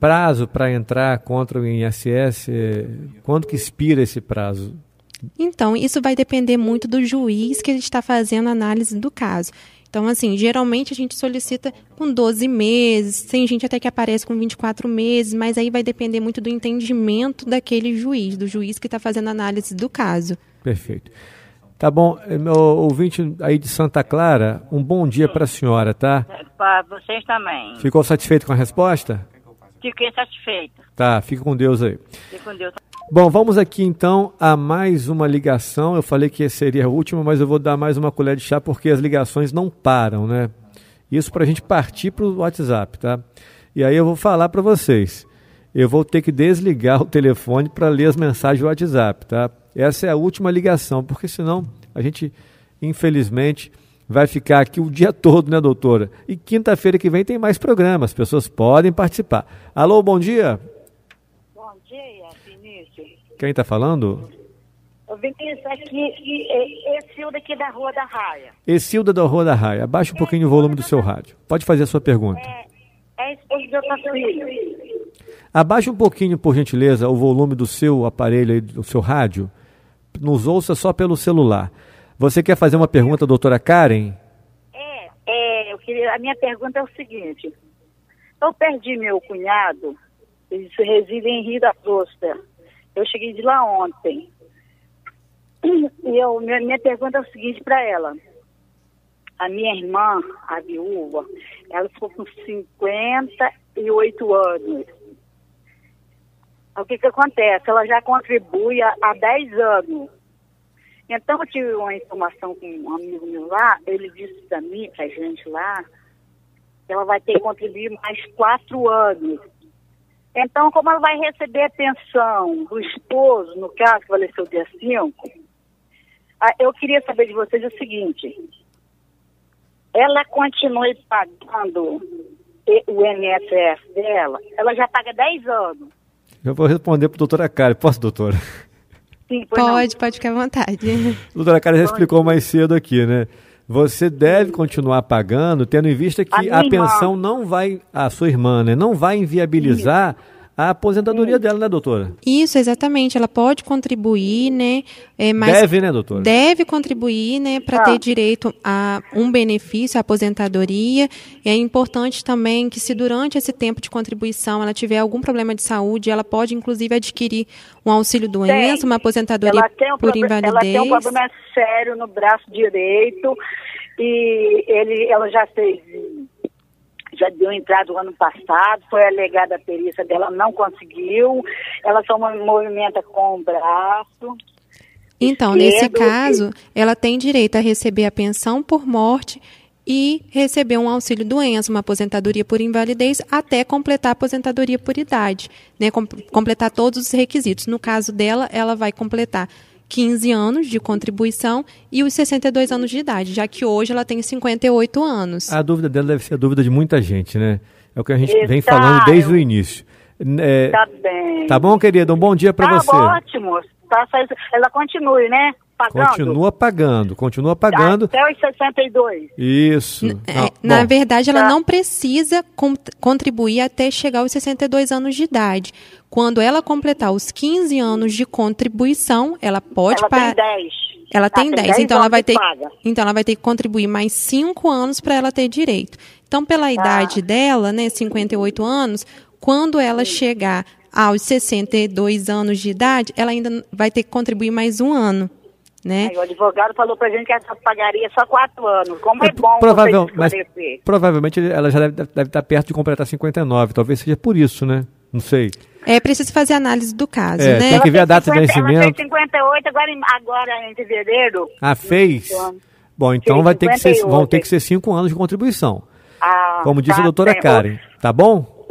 prazo para entrar contra o INSS, é, quando que expira esse prazo? Então, isso vai depender muito do juiz que está fazendo a análise do caso. Então, assim, geralmente a gente solicita com 12 meses, tem gente até que aparece com 24 meses, mas aí vai depender muito do entendimento daquele juiz, do juiz que está fazendo a análise do caso. Perfeito. Tá bom, eh, meu ouvinte aí de Santa Clara, um bom dia para a senhora, tá? Para vocês também. Ficou satisfeito com a resposta? Fiquei satisfeita. Tá, fica com Deus aí. Fique com Deus. Bom, vamos aqui então a mais uma ligação. Eu falei que seria a última, mas eu vou dar mais uma colher de chá porque as ligações não param, né? Isso para a gente partir para o WhatsApp, tá? E aí eu vou falar para vocês. Eu vou ter que desligar o telefone para ler as mensagens do WhatsApp, tá? Essa é a última ligação, porque senão a gente, infelizmente, vai ficar aqui o dia todo, né, doutora? E quinta-feira que vem tem mais programas, as pessoas podem participar. Alô, bom dia. Quem está falando? Vinícius, aqui, Ecilda aqui da Rua da Raia. Ecilda da Rua da Raia. Abaixa um pouquinho o volume do seu rádio. Pode fazer a sua pergunta. É, é esposo do. Abaixa um pouquinho, por gentileza, o volume do seu aparelho, aí, do seu rádio. Nos ouça só pelo celular. Você quer fazer uma pergunta, doutora Karen? É, é eu queria, a minha pergunta é o seguinte. Eu perdi meu cunhado, ele reside em Rio da Costa. Eu cheguei de lá ontem. E eu, minha, pergunta é o seguinte para ela. A minha irmã, a viúva, ela ficou com 58 anos. O que que acontece? Ela já contribui há, há 10 anos. Então eu tive uma informação com um amigo meu lá, ele disse para mim, pra gente lá, que ela vai ter que contribuir mais quatro anos. Então, como ela vai receber a pensão do esposo, no caso, que faleceu dia 5, ah, eu queria saber de vocês o seguinte. Ela continue pagando o INSS dela, ela já paga 10 anos. Eu vou responder para a doutora Karen. Posso, doutora? Sim, pois não. Pode, pode ficar à vontade. A <laughs> doutora Karen já explicou mais cedo aqui, né? Você deve continuar pagando, tendo em vista que A a, minha irmã. pensão não vai, a sua irmã, né? Não vai inviabilizar a aposentadoria dela, né, doutora? Isso, exatamente. Ela pode contribuir, né? É, mas Deve, né, doutora? deve contribuir, né, para Ah. ter direito a um benefício, a aposentadoria. E é importante também que, se durante esse tempo de contribuição ela tiver algum problema de saúde, ela pode, inclusive, adquirir um auxílio doença, Tem. uma aposentadoria um por proble- ela invalidez. tem um problema sério no braço direito e ele, ela já fez, já deu entrada o ano passado, foi alegada a perícia dela, não conseguiu, ela só mo- movimenta com o braço. Então, nesse esquerdo caso, ela tem direito a receber a pensão por morte e receber um auxílio doença, uma aposentadoria por invalidez, até completar a aposentadoria por idade, né? Com- completar todos os requisitos. No caso dela, ela vai completar 15 anos de contribuição e os 62 anos de idade, já que hoje ela tem 58 anos. A dúvida dela deve ser a dúvida de muita gente, né? É o que a gente vem Está, falando desde o início. É, Tá bem. tá bom, querida? Um bom dia para Tá você. ótimo. Tá, isso- ela continue, né? Pagando. Continua pagando, continua pagando. Até os 62. Isso. É, Não, na bom, verdade, ela tá. não precisa con- contribuir até chegar aos 62 anos de idade. Quando ela completar os 15 anos de contribuição, ela pode ela pa- tem 10. Ela Tá, tem 10, então ela vai ter, paga. então ela vai ter que contribuir mais 5 anos para ela ter direito. Então, pela Tá. idade dela, né, 58 anos, quando ela chegar aos 62 anos de idade, ela ainda vai ter que contribuir mais um ano, né? Aí o advogado falou pra gente que ela pagaria só quatro anos. Como é, É, bom provável- você mas provavelmente ela já deve, deve estar perto de completar 59. Talvez seja por isso, né? Não sei. É preciso fazer análise do caso, É, né? tem que ver a data de tem 50 vencimento. Ela tem 58, agora, em- agora em fevereiro. Ah, fez? Então, Bom, então fez vai ter que ser, 58. vão ter que ser cinco anos de contribuição. Ah, Como disse tá a doutora bem. Karen. Tá bom?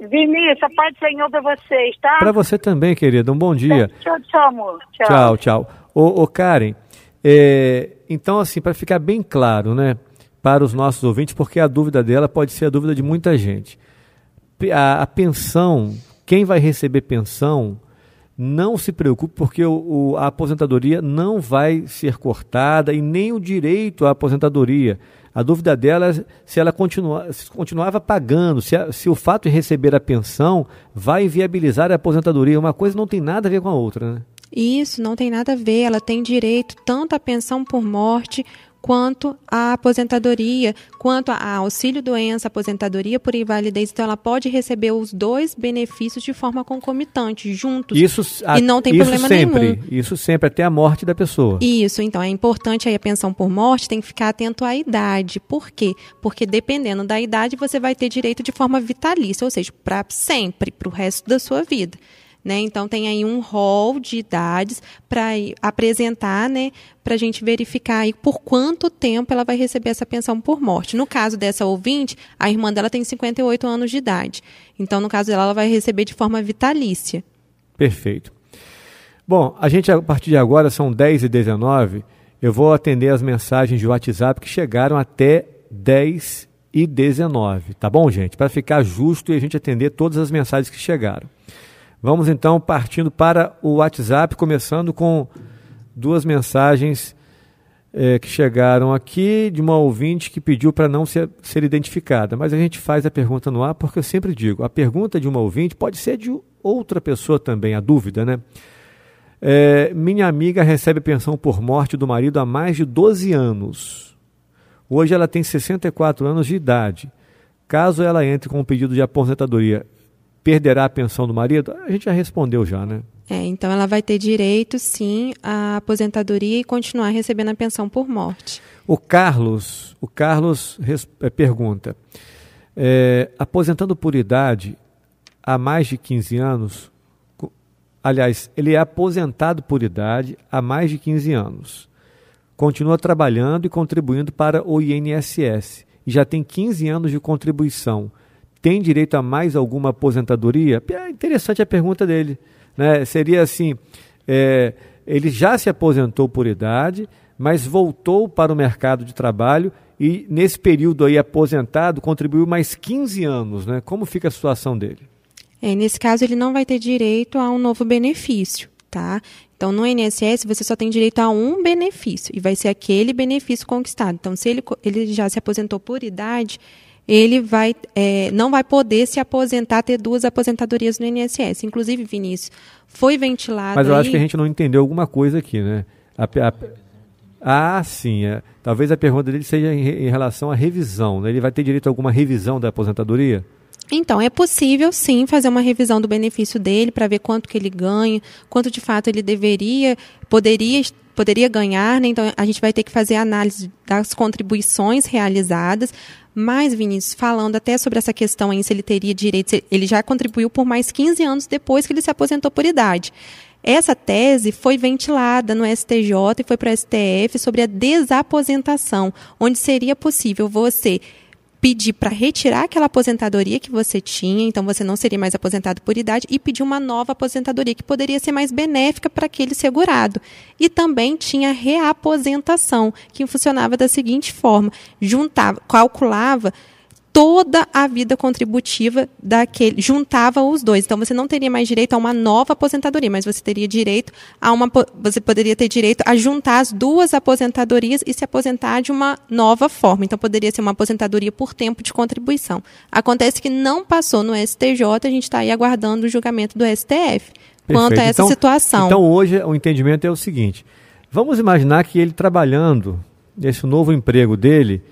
Vinícius, a paz do Senhor pra vocês, tá? Para você também, querida. Um bom dia. Tchau, tchau, amor. Tchau. Tchau, tchau. Ô, ô Karen, é, então assim, para ficar bem claro, né, para os nossos ouvintes, porque a dúvida dela pode ser a dúvida de muita gente. A, a pensão, quem vai receber pensão, não se preocupe, porque o, o- a aposentadoria não vai ser cortada e nem o direito à aposentadoria. A dúvida dela é se ela continua, se continuava pagando, se, a- se o fato de receber a pensão vai inviabilizar a aposentadoria. Uma coisa não tem nada a ver com a outra, né? Isso não tem nada a ver. Ela tem direito tanto à pensão por morte quanto à aposentadoria, quanto a auxílio doença, aposentadoria por invalidez. Então, ela pode receber os dois benefícios de forma concomitante, juntos. Isso, e não tem isso problema sempre, nenhum. Isso sempre, até a morte da pessoa. Isso, então é importante aí a pensão por morte, tem que ficar atento à idade. Por quê? Porque dependendo da idade, você vai ter direito de forma vitalícia, ou seja, para sempre, para o resto da sua vida. Né? Então tem aí um rol de idades para apresentar, né, para a gente verificar aí por quanto tempo ela vai receber essa pensão por morte. No caso dessa ouvinte, a irmã dela tem 58 anos de idade. Então, no caso dela, ela vai receber de forma vitalícia. Perfeito. Bom, a gente a partir de agora são 10 e 19 eu vou atender as mensagens de WhatsApp que chegaram até 10 e 19, tá bom, gente? Para ficar justo e a gente atender todas as mensagens que chegaram. Vamos então partindo para o WhatsApp, começando com duas mensagens é, que chegaram aqui de uma ouvinte que pediu para não ser, ser identificada. Mas a gente faz a pergunta no ar porque eu sempre digo: a pergunta de uma ouvinte pode ser de outra pessoa também, a dúvida, né? É, minha amiga recebe pensão por morte do marido há mais de 12 anos. Hoje ela tem 64 anos de idade. Caso ela entre com um pedido de aposentadoria, perderá a pensão do marido? A gente já respondeu já, né? É, então ela vai ter direito, sim, à aposentadoria e continuar recebendo a pensão por morte. O Carlos, o Carlos é, pergunta: é, aposentando por idade há mais de 15 anos, aliás, ele é aposentado por idade há mais de 15 anos, continua trabalhando e contribuindo para o INSS e já tem 15 anos de contribuição tem direito a mais alguma aposentadoria? É interessante a pergunta dele. Né? Seria assim: é, ele já se aposentou por idade, mas voltou para o mercado de trabalho e, nesse período aí aposentado, contribuiu mais 15 anos. Né? Como fica a situação dele? É, nesse caso, ele não vai ter direito a um novo benefício. Tá? Então, no INSS, você só tem direito a um benefício, e vai ser aquele benefício conquistado. Então, se ele, ele já se aposentou por idade, ele vai, é, não vai poder se aposentar, ter duas aposentadorias no INSS. Inclusive, Vinícius, foi ventilado. Mas eu aí... acho que a gente não entendeu alguma coisa aqui, né? A, a, ah, sim. É. Talvez a pergunta dele seja em, em relação à revisão. Né? Ele vai ter direito a alguma revisão da aposentadoria? Então, é possível sim fazer uma revisão do benefício dele para ver quanto que ele ganha, quanto de fato ele deveria, poderia poderia ganhar, né? então a gente vai ter que fazer análise das contribuições realizadas. Mas, Vinícius, falando até sobre essa questão aí, se ele teria direito, ele já contribuiu por mais 15 anos depois que ele se aposentou por idade. Essa tese foi ventilada no STJ e foi para o STF sobre a desaposentação, onde seria possível você pedir para retirar aquela aposentadoria que você tinha, então você não seria mais aposentado por idade, e pedir uma nova aposentadoria que poderia ser mais benéfica para aquele segurado. E também tinha reaposentação, que funcionava da seguinte forma: juntava, calculava toda a vida contributiva daquele, juntava os dois. Então você não teria mais direito a uma nova aposentadoria, mas você teria direito a uma você poderia ter direito a juntar as duas aposentadorias e se aposentar de uma nova forma. Então poderia ser uma aposentadoria por tempo de contribuição. Acontece que não passou no STJ, a gente está aí aguardando o julgamento do STF Perfeito. quanto a essa então, situação. Então hoje o entendimento é o seguinte: vamos imaginar que ele trabalhando nesse novo emprego dele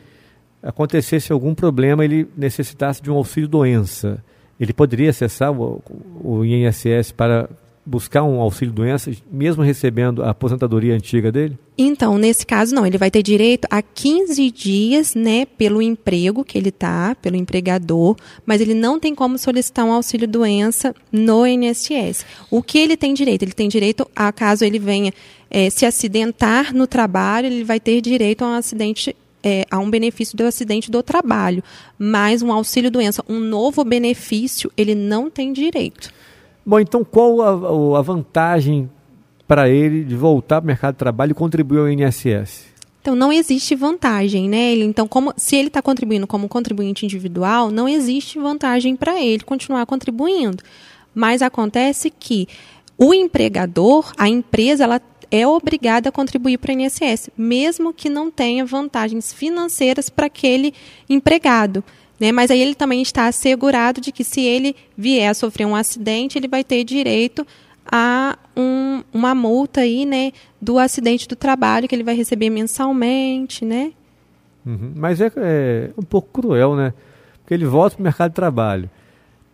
acontecesse algum problema, ele necessitasse de um auxílio doença, ele poderia acessar o, o INSS para buscar um auxílio doença, mesmo recebendo a aposentadoria antiga dele? Então, nesse caso, não. Ele vai ter direito a 15 dias, né, pelo emprego que ele está, pelo empregador, mas ele não tem como solicitar um auxílio doença no INSS. O que ele tem direito? Ele tem direito a, caso ele venha é, se acidentar no trabalho, ele vai ter direito a um acidente é, a um benefício do acidente do trabalho, mas um auxílio doença, um novo benefício, ele não tem direito. Bom, então qual a, a vantagem para ele de voltar para o mercado de trabalho e contribuir ao INSS? Então não existe vantagem, né? Ele, então, como se ele está contribuindo como contribuinte individual, não existe vantagem para ele continuar contribuindo. Mas acontece que o empregador, a empresa, ela é obrigada a contribuir para o INSS, mesmo que não tenha vantagens financeiras para aquele empregado. Né? Mas aí ele também está assegurado de que se ele vier a sofrer um acidente, ele vai ter direito a um, uma multa aí, né, do acidente do trabalho que ele vai receber mensalmente, né? Uhum. Mas é, é, um pouco cruel, né? Porque ele volta para o mercado de trabalho,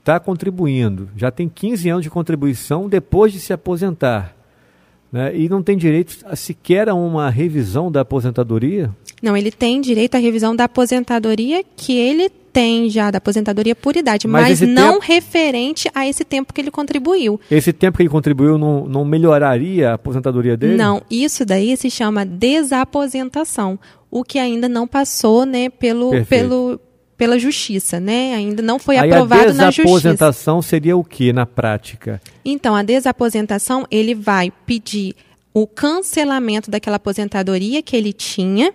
está contribuindo, já tem 15 anos de contribuição depois de se aposentar. Né? E não tem direito a sequer a uma revisão da aposentadoria? Não, ele tem direito à revisão da aposentadoria que ele tem já da aposentadoria por idade, mas, mas não tempo, referente a esse tempo que ele contribuiu. Esse tempo que ele contribuiu não, não melhoraria a aposentadoria dele? Não, isso daí se chama desaposentação, o que ainda não passou né, pelo, pelo, pela justiça, né? Ainda não foi Aí aprovado na justiça. A desaposentação seria o que na prática? Então, a desaposentação, ele vai pedir o cancelamento daquela aposentadoria que ele tinha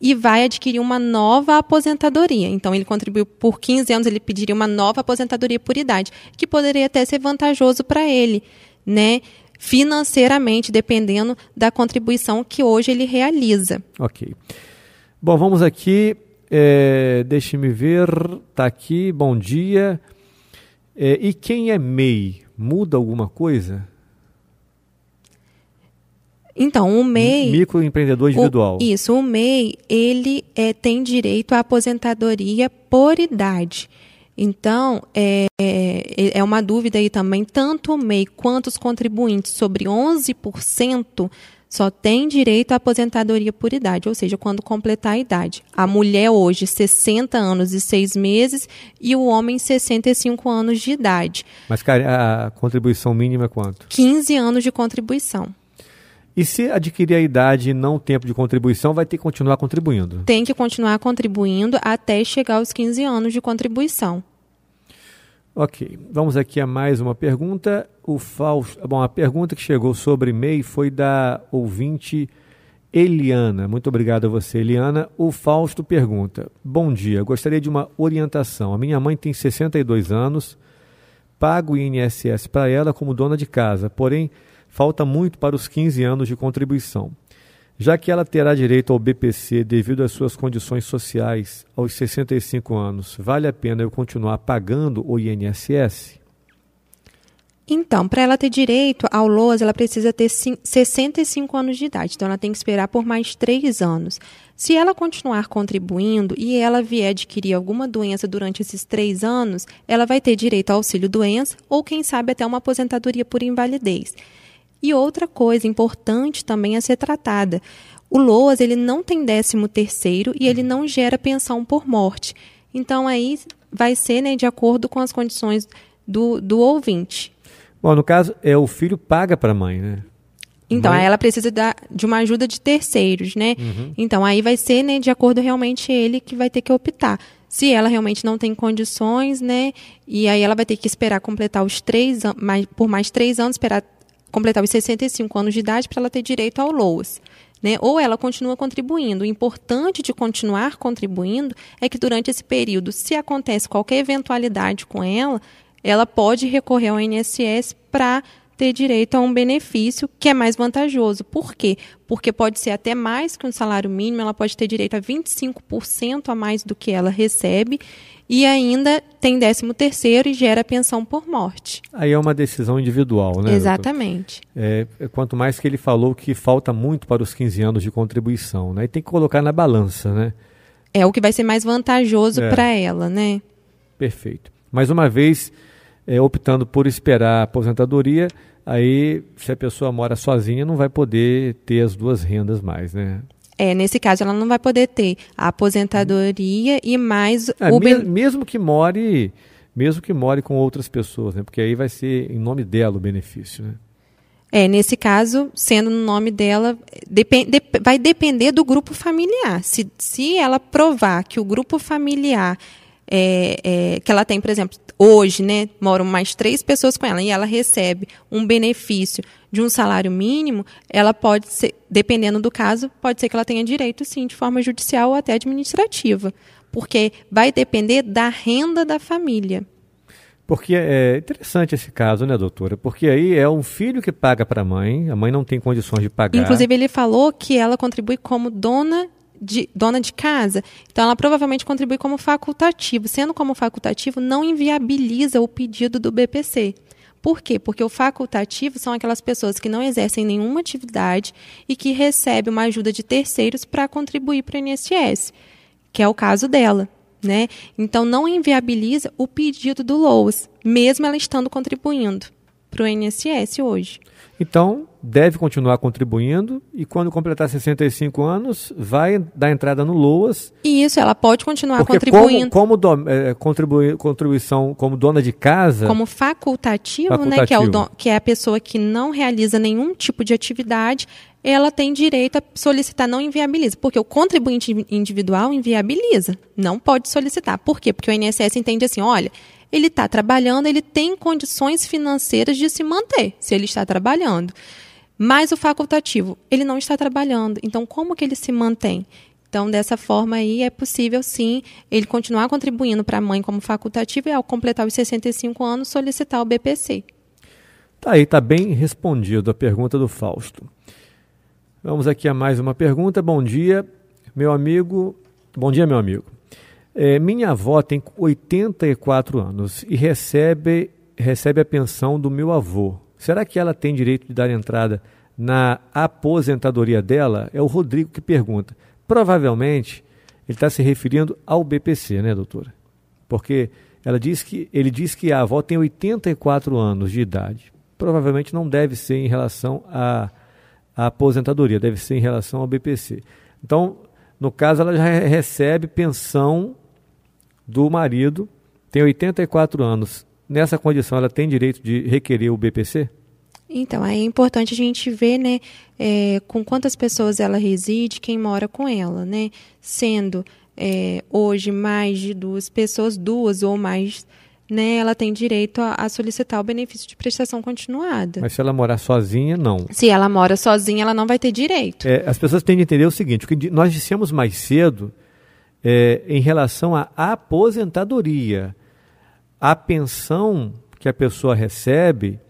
e vai adquirir uma nova aposentadoria. Então, ele contribuiu por 15 anos, ele pediria uma nova aposentadoria por idade, que poderia até ser vantajoso para ele, né? Financeiramente, dependendo da contribuição que hoje ele realiza. Ok. Bom, vamos aqui. É, Deixe-me ver. Está aqui. Bom dia. É, e quem é MEI? Muda alguma coisa? Então, o MEI... Microempreendedor individual. O, isso, o MEI, ele é, tem direito à aposentadoria por idade. Então, é, é, é uma dúvida aí também, tanto o MEI quanto os contribuintes sobre 11% só tem direito à aposentadoria por idade, ou seja, quando completar a idade. A mulher hoje, 60 anos e 6 meses, e o homem, 65 anos de idade. Mas, cara, a contribuição mínima é quanto? 15 anos de contribuição. E se adquirir a idade e não o tempo de contribuição, vai ter que continuar contribuindo? Tem que continuar contribuindo até chegar aos 15 anos de contribuição. Ok, vamos aqui a mais uma pergunta. O Fausto, bom, a pergunta que chegou sobre MEI foi da ouvinte Eliana. Muito obrigado a você, Eliana. O Fausto pergunta: Bom dia, gostaria de uma orientação. A minha mãe tem 62 anos, pago o INSS para ela como dona de casa, porém falta muito para os 15 anos de contribuição. Já que ela terá direito ao BPC devido às suas condições sociais aos 65 anos, vale a pena eu continuar pagando o INSS? Então, para ela ter direito ao LOAS, ela precisa ter 65 anos de idade. Então, ela tem que esperar por mais três anos. Se ela continuar contribuindo e ela vier adquirir alguma doença durante esses três anos, ela vai ter direito ao auxílio-doença ou, quem sabe, até uma aposentadoria por invalidez. E outra coisa importante também a ser tratada. O LOAS ele não tem décimo terceiro e ele não gera pensão por morte. Então aí vai ser né, de acordo com as condições do, do ouvinte. Bom, no caso, é o filho paga para a mãe, né? Então, mãe... aí ela precisa da, de uma ajuda de terceiros, né? Uhum. Então, aí vai ser, né, de acordo realmente ele que vai ter que optar. Se ela realmente não tem condições, né? E aí ela vai ter que esperar completar os três mais, por mais três anos, esperar completar os 65 anos de idade para ela ter direito ao LOAS. Né? Ou ela continua contribuindo. O importante de continuar contribuindo é que durante esse período, se acontece qualquer eventualidade com ela, ela pode recorrer ao INSS para ter direito a um benefício que é mais vantajoso. Por quê? Porque pode ser até mais que um salário mínimo, ela pode ter direito a 25% a mais do que ela recebe e ainda tem 13 terceiro e gera pensão por morte. Aí é uma decisão individual, né? Exatamente. É, é, quanto mais que ele falou que falta muito para os 15 anos de contribuição, né? E tem que colocar na balança, né? É o que vai ser mais vantajoso é. para ela, né? Perfeito. Mais uma vez, é, optando por esperar a aposentadoria, aí se a pessoa mora sozinha não vai poder ter as duas rendas mais, né? É, nesse caso, ela não vai poder ter a aposentadoria e mais é, o me mesmo que more, mesmo que more com outras pessoas, né? Porque aí vai ser em nome dela o benefício, né? É, nesse caso, sendo no nome dela, depend, de, vai depender do grupo familiar. Se, se ela provar que o grupo familiar é, é, que ela tem, por exemplo, hoje, né, moram mais três pessoas com ela e ela recebe um benefício de um salário mínimo, ela pode ser, dependendo do caso, pode ser que ela tenha direito, sim, de forma judicial ou até administrativa, porque vai depender da renda da família. Porque é interessante esse caso, né, doutora? Porque aí é um filho que paga para a mãe, a mãe não tem condições de pagar. Inclusive, ele falou que ela contribui como dona de, dona de casa, então ela provavelmente contribui como facultativo. Sendo como facultativo, não inviabiliza o pedido do BPC Por quê? Porque o facultativo são aquelas pessoas que não exercem nenhuma atividade e que recebem uma ajuda de terceiros para contribuir para o INSS, que é o caso dela. Né? Então, não inviabiliza o pedido do LOAS, mesmo ela estando contribuindo para o INSS hoje. Então, deve continuar contribuindo e quando completar 65 anos, vai dar entrada no LOAS. Isso, ela pode continuar contribuindo. Como, como do, é, contribui, contribuição como dona de casa. Como facultativo, facultativo. né? Que é, o don, que é a pessoa que não realiza nenhum tipo de atividade, ela tem direito a solicitar, não inviabiliza. Porque o contribuinte individual inviabiliza. Não pode solicitar. Por quê? Porque o INSS entende assim: olha, ele está trabalhando, ele tem condições financeiras de se manter, se ele está trabalhando. Mas o facultativo, ele não está trabalhando. Então, como que ele se mantém? Então, dessa forma aí, é possível sim ele continuar contribuindo para a mãe como facultativo e, ao completar os 65 anos, solicitar o BPC. Tá aí, tá bem respondido a pergunta do Fausto. Vamos aqui a mais uma pergunta. Bom dia, meu amigo. Bom dia, meu amigo. É, minha avó tem 84 anos e recebe, recebe a pensão do meu avô. Será que ela tem direito de dar entrada na aposentadoria dela? É o Rodrigo que pergunta. Provavelmente ele está se referindo ao BPC, né, doutora? Porque ela diz que, ele diz que a avó tem 84 anos de idade. Provavelmente não deve ser em relação à, à aposentadoria, deve ser em relação ao BPC. Então, no caso, ela já recebe pensão do marido, tem 84 anos. Nessa condição, ela tem direito de requerer o BPC? Então, é importante a gente ver, né, é, com quantas pessoas ela reside, quem mora com ela, né? Sendo é, hoje mais de duas pessoas, duas ou mais, né, ela tem direito a, a, solicitar o benefício de prestação continuada. Mas se ela morar sozinha, não. Se ela mora sozinha, ela não vai ter direito. É, as pessoas têm de entender o seguinte: o que nós dissemos mais cedo é, em relação à aposentadoria. A pensão que a pessoa recebe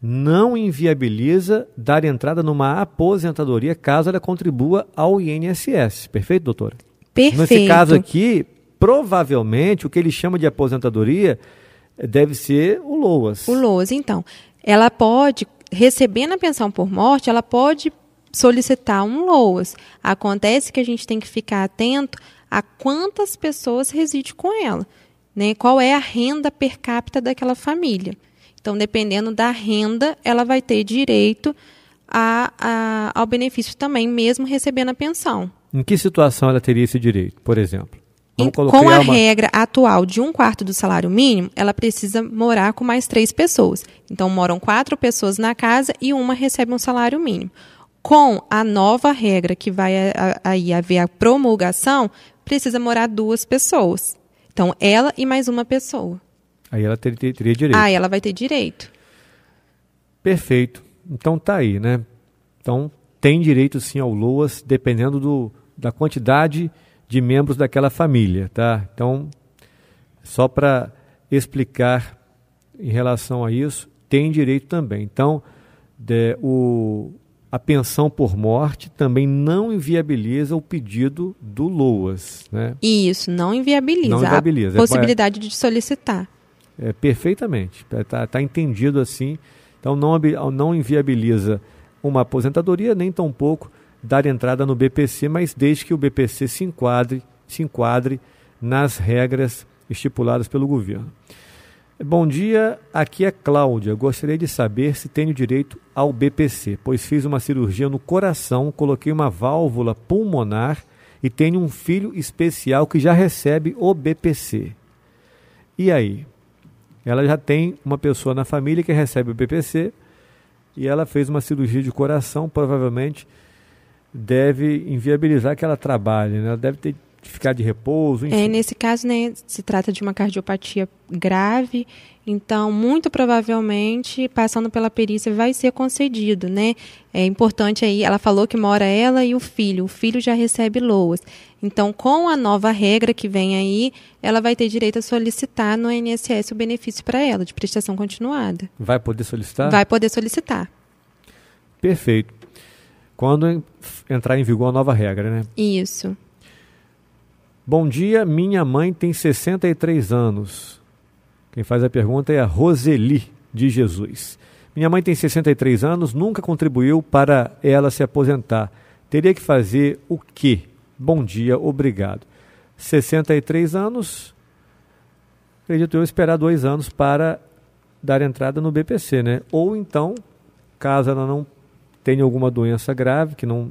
não inviabiliza dar entrada numa aposentadoria caso ela contribua ao INSS. Perfeito, doutora? Perfeito. Nesse caso aqui, provavelmente o que ele chama de aposentadoria deve ser o LOAS. O LOAS, então. Ela pode, recebendo a pensão por morte, ela pode solicitar um LOAS. Acontece que a gente tem que ficar atento a quantas pessoas reside com ela, né? Qual é a renda per capita daquela família. Então, dependendo da renda, ela vai ter direito a, a, ao benefício também, mesmo recebendo a pensão. Em que situação ela teria esse direito, por exemplo? com a uma... regra atual de um quarto do salário mínimo, ela precisa morar com mais três pessoas. Então, moram quatro pessoas na casa e uma recebe um salário mínimo. Com a nova regra que vai aí haver a promulgação, precisa morar duas pessoas. Então, ela e mais uma pessoa. Aí ela ter, ter, teria direito. Aí ela vai ter direito. Perfeito. Então tá aí, né? Então tem direito sim ao LOAS, dependendo do, da quantidade de membros daquela família, tá? Então, só para explicar em relação a isso, tem direito também. Então, de, o, a pensão por morte também não inviabiliza o pedido do LOAS. Né? Isso, não inviabiliza. Não inviabiliza. A possibilidade é, de solicitar. É, perfeitamente. Está tá entendido assim. Então, não, não inviabiliza uma aposentadoria, nem tampouco dar entrada no BPC, mas desde que o BPC se enquadre, se enquadre nas regras estipuladas pelo governo. Bom dia, aqui é Cláudia. Gostaria de saber se tenho direito ao BPC, pois fiz uma cirurgia no coração, coloquei uma válvula pulmonar e tenho um filho especial que já recebe o BPC. E aí? Ela já tem uma pessoa na família que recebe o BPC e ela fez uma cirurgia de coração, provavelmente deve inviabilizar que ela trabalhe, né? Ela deve ter ficar de repouso? Enfim. É, nesse caso, né, se trata de uma cardiopatia grave, então, muito provavelmente, passando pela perícia, vai ser concedido, né? É importante aí, ela falou que mora ela e o filho, o filho já recebe LOAS. Então, com a nova regra que vem aí, ela vai ter direito a solicitar no INSS o benefício para ela, de prestação continuada. Vai poder solicitar? Vai poder solicitar. Perfeito. Quando entrar em vigor a nova regra, né? Isso. Bom dia, minha mãe tem 63 anos. Quem faz a pergunta é a Roseli. de Jesus. Minha mãe tem 63 anos, nunca contribuiu para ela se aposentar. Teria que fazer o quê? Bom dia, obrigado. 63 anos, acredito eu, esperar dois anos para dar entrada no BPC, né? Ou então, caso ela não tenha alguma doença grave, que não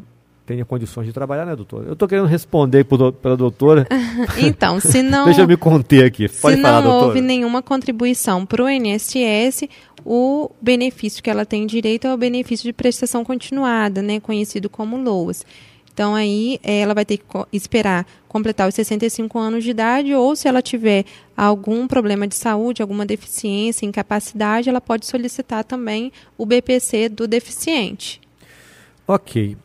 tenha condições de trabalhar, né, doutora? Eu estou querendo responder para a doutora. <laughs> então, se <laughs> não. Deixa eu me conter aqui. Pode se falar, não doutora. houve nenhuma contribuição para o INSS, o benefício que ela tem direito é o benefício de prestação continuada, né, conhecido como LOAS. Então, aí eh, ela vai ter que esperar completar os 65 anos de idade, ou se ela tiver algum problema de saúde, alguma deficiência, incapacidade, ela pode solicitar também o BPC do deficiente. Ok.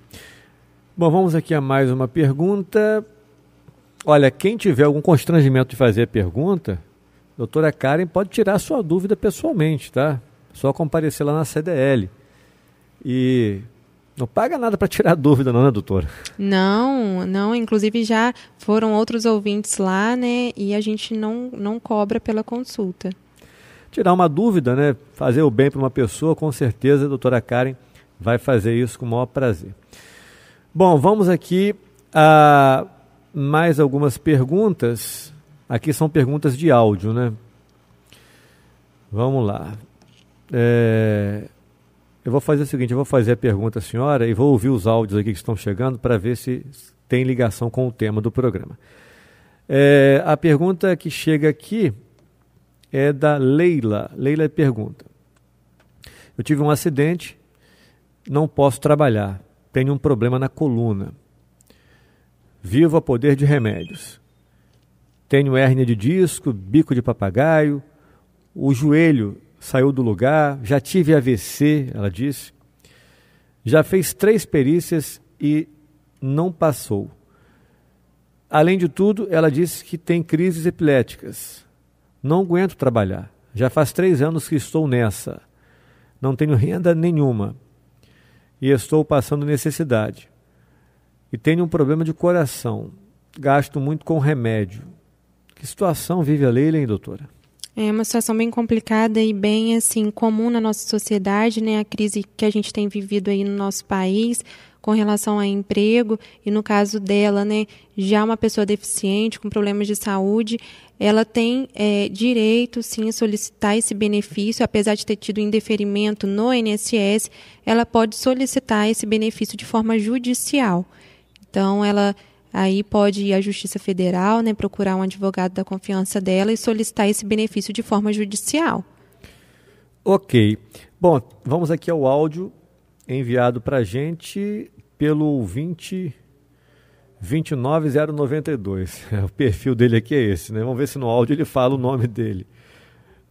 Bom, vamos aqui a mais uma pergunta. Olha, quem tiver algum constrangimento de fazer a pergunta, doutora Karen pode tirar sua dúvida pessoalmente, tá? Só comparecer lá na CDL. E não paga nada para tirar dúvida, não, né, doutora? Não, não. Inclusive já foram outros ouvintes lá, né? E a gente não, não cobra pela consulta. Tirar uma dúvida, né? Fazer o bem para uma pessoa, com certeza a doutora Karen vai fazer isso com o maior prazer. Bom, vamos aqui a mais algumas perguntas. Aqui são perguntas de áudio, né? Vamos lá. É, eu vou fazer o seguinte: eu vou fazer a pergunta à senhora e vou ouvir os áudios aqui que estão chegando para ver se tem ligação com o tema do programa. É, a pergunta que chega aqui é da Leila. Leila pergunta: Eu tive um acidente, não posso trabalhar tenho um problema na coluna. Vivo a poder de remédios. Tenho hérnia de disco, bico de papagaio, o joelho saiu do lugar, já tive AVC, ela disse. Já fez três perícias e não passou. Além de tudo, ela disse que tem crises epiléticas. Não aguento trabalhar. Já faz três anos que estou nessa. Não tenho renda nenhuma e estou passando necessidade. E tenho um problema de coração. Gasto muito com remédio. Que situação vive a Leila, hein, doutora? É uma situação bem complicada e bem assim comum na nossa sociedade, né? A crise que a gente tem vivido aí no nosso país com relação a emprego e no caso dela, né, já uma pessoa deficiente com problemas de saúde, ela tem é, direito sim a solicitar esse benefício, apesar de ter tido indeferimento no INSS, ela pode solicitar esse benefício de forma judicial. Então, ela aí pode ir à Justiça Federal, né, procurar um advogado da confiança dela e solicitar esse benefício de forma judicial. Ok. Bom, vamos aqui ao áudio enviado para a gente pelo 20 29092. <laughs> O perfil dele aqui é esse, né? Vamos ver se no áudio ele fala o nome dele.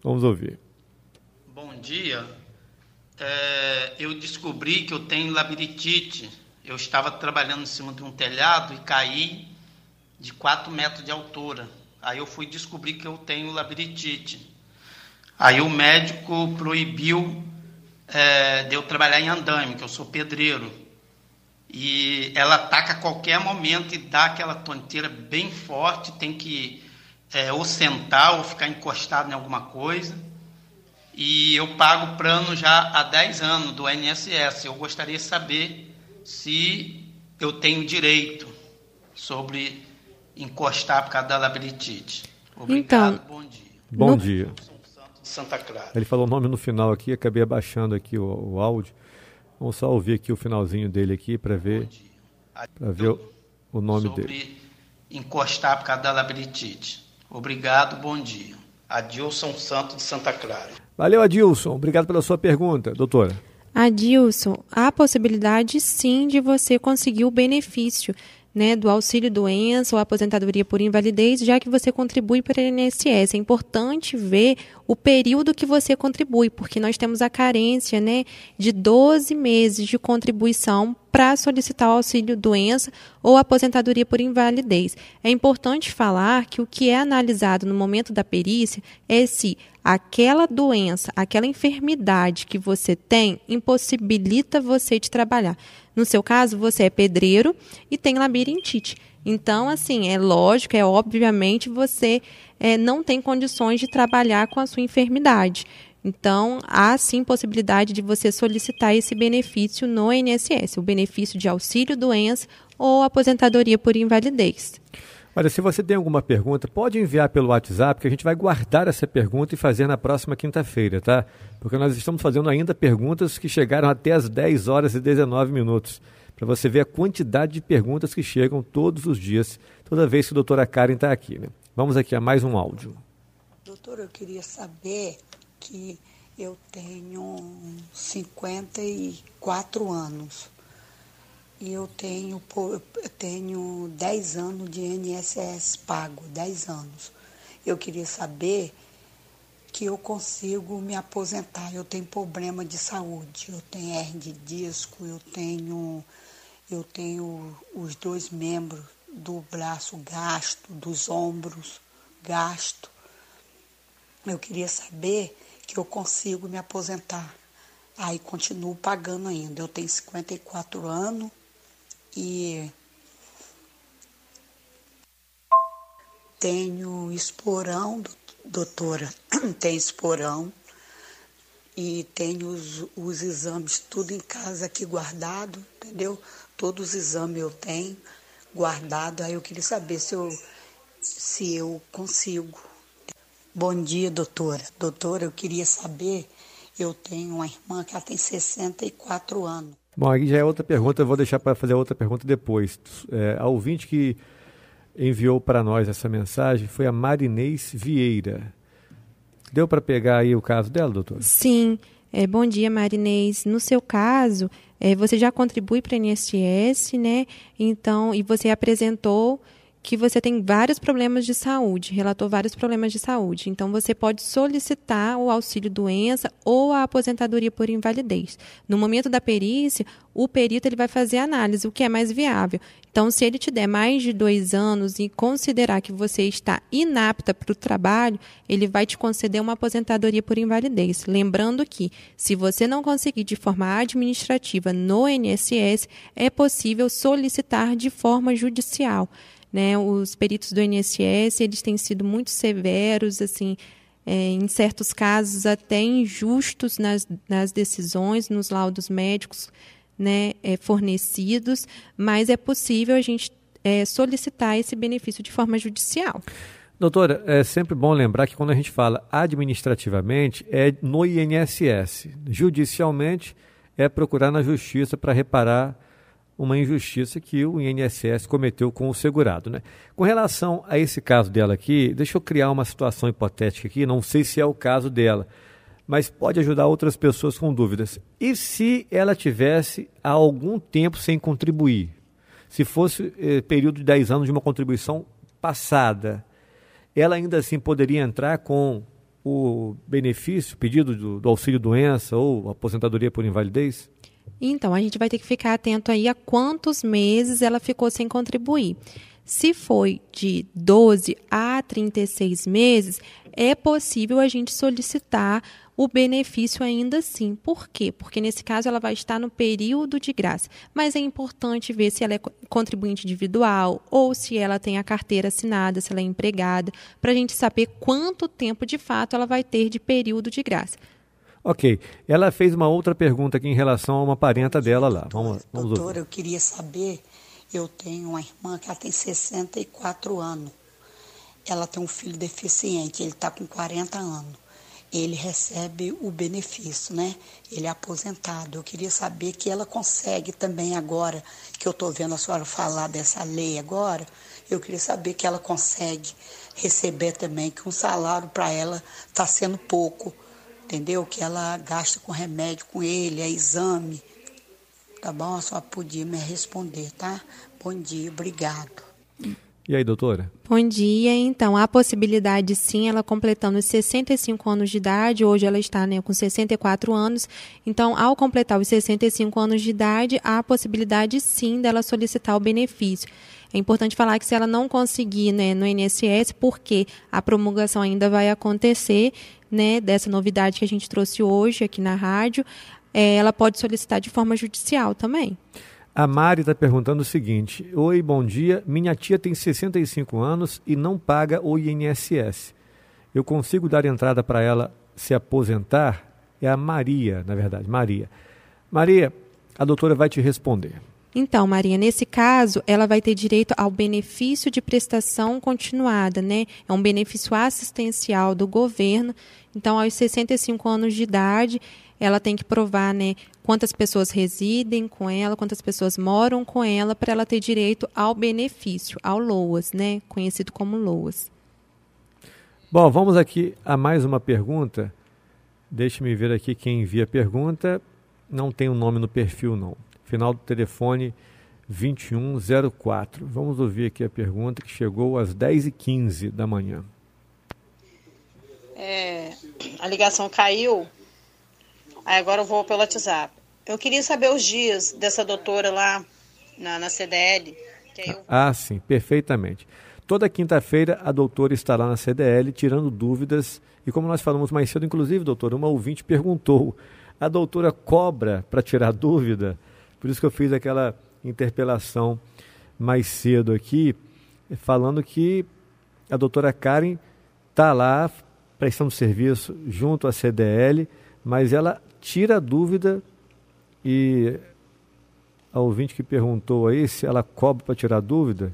Vamos ouvir. Bom dia. É, eu descobri que eu tenho labirintite. Eu estava trabalhando em cima de um telhado e caí de 4 metros de altura. Aí eu fui descobrir que eu tenho labirintite. Aí o médico proibiu é, de eu trabalhar em andame, que eu sou pedreiro. E ela ataca a qualquer momento e dá aquela tonteira bem forte, tem que é, ou sentar ou ficar encostado em alguma coisa. E eu pago plano já há 10 anos do INSS. Eu gostaria de saber se eu tenho direito sobre encostar por causa da labirintite. Obrigado, então, bom dia. Bom no... dia. Santa Clara. Ele falou o nome no final aqui, acabei abaixando aqui o, o áudio. Vamos só ouvir aqui o finalzinho dele aqui para ver, para ver o, o nome sobre dele. encostar por causa da labirintite. Obrigado, bom dia. Adilson Santos de Santa Clara. Valeu, Adilson. Obrigado pela sua pergunta, doutora. Adilson, há possibilidade sim de você conseguir o benefício né, do auxílio doença ou aposentadoria por invalidez, já que você contribui para o INSS. É importante ver o período que você contribui, porque nós temos a carência né, de 12 meses de contribuição para solicitar o auxílio doença ou aposentadoria por invalidez. É importante falar que o que é analisado no momento da perícia é se aquela doença, aquela enfermidade que você tem impossibilita você de trabalhar. No seu caso, você é pedreiro e tem labirintite. Então, assim, é lógico, é obviamente você é, não tem condições de trabalhar com a sua enfermidade. Então, há sim possibilidade de você solicitar esse benefício no INSS, o benefício de auxílio doença ou aposentadoria por invalidez. Olha, se você tem alguma pergunta, pode enviar pelo WhatsApp, que a gente vai guardar essa pergunta e fazer na próxima quinta-feira, tá? Porque nós estamos fazendo ainda perguntas que chegaram até as 10 horas e 19 minutos. Para você ver a quantidade de perguntas que chegam todos os dias, toda vez que a doutora Karen está aqui. Né? Vamos aqui a mais um áudio. Doutor, eu queria saber que eu tenho 54 anos e eu tenho, eu tenho 10 anos de INSS pago, 10 anos. Eu queria saber que eu consigo me aposentar. Eu tenho problema de saúde, eu tenho hernia de disco, eu tenho, eu tenho os dois membros do braço gasto, dos ombros gasto. Eu queria saber que eu consigo me aposentar. Aí continuo pagando ainda. Eu tenho 54 anos e tenho esporão, doutora, <clears throat> tem esporão e tenho os, os exames tudo em casa aqui guardado, entendeu? Todos os exames eu tenho guardado. Aí eu queria saber se eu, se eu consigo. Bom dia, doutora. Doutora, eu queria saber, eu tenho uma irmã que ela tem 64 anos. Bom, aí já é outra pergunta, eu vou deixar para fazer outra pergunta depois. É, a ouvinte que enviou para nós essa mensagem foi a Marinês Vieira. Deu para pegar aí o caso dela, doutor? Sim. É, bom dia, Marinês. No seu caso, é, você já contribui para a INSS, né? Então, e você apresentou que você tem vários problemas de saúde, relatou vários problemas de saúde. Então, você pode solicitar o auxílio doença ou a aposentadoria por invalidez. No momento da perícia, o perito ele vai fazer análise, o que é mais viável. Então, se ele te der mais de dois anos e considerar que você está inapta para o trabalho, ele vai te conceder uma aposentadoria por invalidez. Lembrando que, se você não conseguir de forma administrativa no INSS, é possível solicitar de forma judicial. Né? Os peritos do INSS eles têm sido muito severos, assim, é, em certos casos até injustos nas, nas decisões, nos laudos médicos né, é, fornecidos, mas é possível a gente é, solicitar esse benefício de forma judicial. Doutora, é sempre bom lembrar que quando a gente fala administrativamente, é no INSS. Judicialmente, é procurar na justiça para reparar uma injustiça que o INSS cometeu com o segurado. Né? Com relação a esse caso dela aqui, deixa eu criar uma situação hipotética aqui, não sei se é o caso dela, mas pode ajudar outras pessoas com dúvidas. E se ela tivesse há algum tempo sem contribuir? Se fosse eh, período de 10 anos de uma contribuição passada, ela ainda assim poderia entrar com o benefício, pedido do, do auxílio doença ou aposentadoria por invalidez? Então, a gente vai ter que ficar atento aí a quantos meses ela ficou sem contribuir. Se foi de 12 a 36 meses, é possível a gente solicitar o benefício ainda assim. Por quê? Porque nesse caso ela vai estar no período de graça. Mas é importante ver se ela é contribuinte individual ou se ela tem a carteira assinada, se ela é empregada, para a gente saber quanto tempo de fato ela vai ter de período de graça. Ok. Ela fez uma outra pergunta aqui em relação a uma parenta dela lá. Vamos, vamos Doutora, ouvir. eu queria saber, eu tenho uma irmã que ela tem 64 anos. Ela tem um filho deficiente, ele está com 40 anos. Ele recebe o benefício, né? Ele é aposentado. Eu queria saber que ela consegue também agora, que eu estou vendo a senhora falar dessa lei agora, eu queria saber que ela consegue receber também, que um salário para ela está sendo pouco entendeu? Que ela gasta com remédio com ele, é exame. Tá bom? Só podia me responder, tá? Bom dia, obrigado. E aí, doutora? Bom dia. Então, a possibilidade, sim, ela completando os 65 anos de idade, hoje ela está né, com 64 anos. Então, ao completar os 65 anos de idade, há possibilidade, sim, dela solicitar o benefício. É importante falar que se ela não conseguir né, no INSS, porque a promulgação ainda vai acontecer, né, dessa novidade que a gente trouxe hoje aqui na rádio, é, ela pode solicitar de forma judicial também. A Mari está perguntando o seguinte: Oi, bom dia. Minha tia tem 65 anos e não paga o INSS. Eu consigo dar entrada para ela se aposentar é a Maria, na verdade, Maria. Maria, a doutora vai te responder. Então, Maria, nesse caso, ela vai ter direito ao benefício de prestação continuada, né? É um benefício assistencial do governo. Então, aos 65 anos de idade, ela tem que provar, né, quantas pessoas residem com ela, quantas pessoas moram com ela, para ela ter direito ao benefício, ao LOAS, né? Conhecido como LOAS. Bom, vamos aqui a mais uma pergunta. Deixe-me ver aqui quem envia a pergunta. Não tem o um nome no perfil, não final do telefone 2104. Vamos ouvir aqui a pergunta que chegou às 10h15 da manhã. É, a ligação caiu, aí agora eu vou pelo WhatsApp. Eu queria saber os dias dessa doutora lá na, na CDL. Eu... Ah, sim, perfeitamente. Toda quinta-feira a doutora estará na CDL tirando dúvidas. E como nós falamos mais cedo, inclusive, doutora, uma ouvinte perguntou: a doutora cobra para tirar dúvida? Por isso que eu fiz aquela interpelação mais cedo aqui, falando que a doutora Karen está lá prestando serviço junto à CDL, mas ela tira a dúvida e a ouvinte que perguntou aí se ela cobra para tirar dúvida,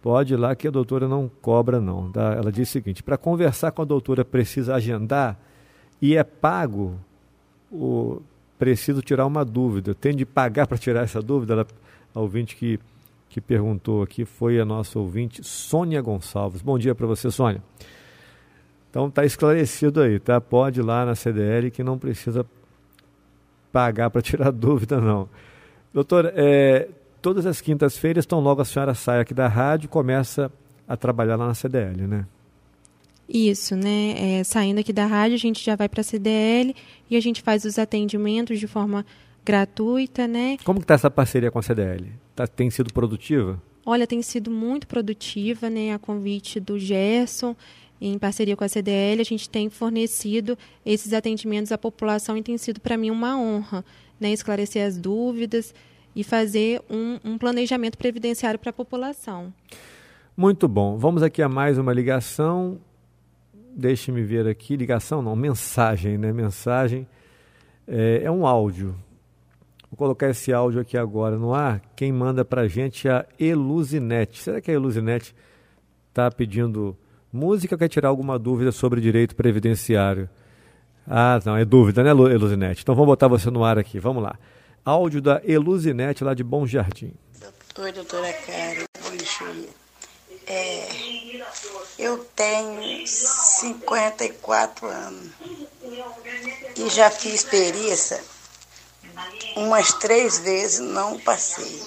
pode ir lá que a doutora não cobra não. Tá? Ela disse o seguinte, para conversar com a doutora precisa agendar e é pago o preciso tirar uma dúvida. Tem de pagar para tirar essa dúvida? Ela, a ouvinte que, que perguntou aqui foi a nossa ouvinte Sônia Gonçalves. Bom dia para você, Sônia. Então está esclarecido aí, tá? Pode ir lá na CDL que não precisa pagar para tirar <laughs> dúvida, não. Doutora, é, todas as quintas-feiras, então logo a senhora sai aqui da rádio começa a trabalhar lá na CDL, né? Isso, né? É, saindo aqui da rádio, a gente já vai para a CDL e a gente faz os atendimentos de forma gratuita, né? Como está essa parceria com a CDL? Tá, tem sido produtiva? Olha, tem sido muito produtiva, né? A convite do Gerson, em parceria com a CDL, a gente tem fornecido esses atendimentos à população e tem sido para mim uma honra, né? Esclarecer as dúvidas e fazer um, um planejamento previdenciário para a população. Muito bom. Vamos aqui a mais uma ligação deixe-me ver aqui, ligação não, mensagem, né? Mensagem é, é, um áudio. Vou colocar esse áudio aqui agora no ar. Quem manda para a gente é a Eluzinete. Será que a Eluzinete está pedindo música ou quer tirar alguma dúvida sobre direito previdenciário? Ah, não, é dúvida, né, Eluzinete? Então vamos botar você no ar aqui, vamos lá. Áudio da Eluzinete lá de Bom Jardim. Oi, doutora Karen. Oi, Júlia. É, eu tenho 54 anos e já fiz perícia umas três vezes, não passei.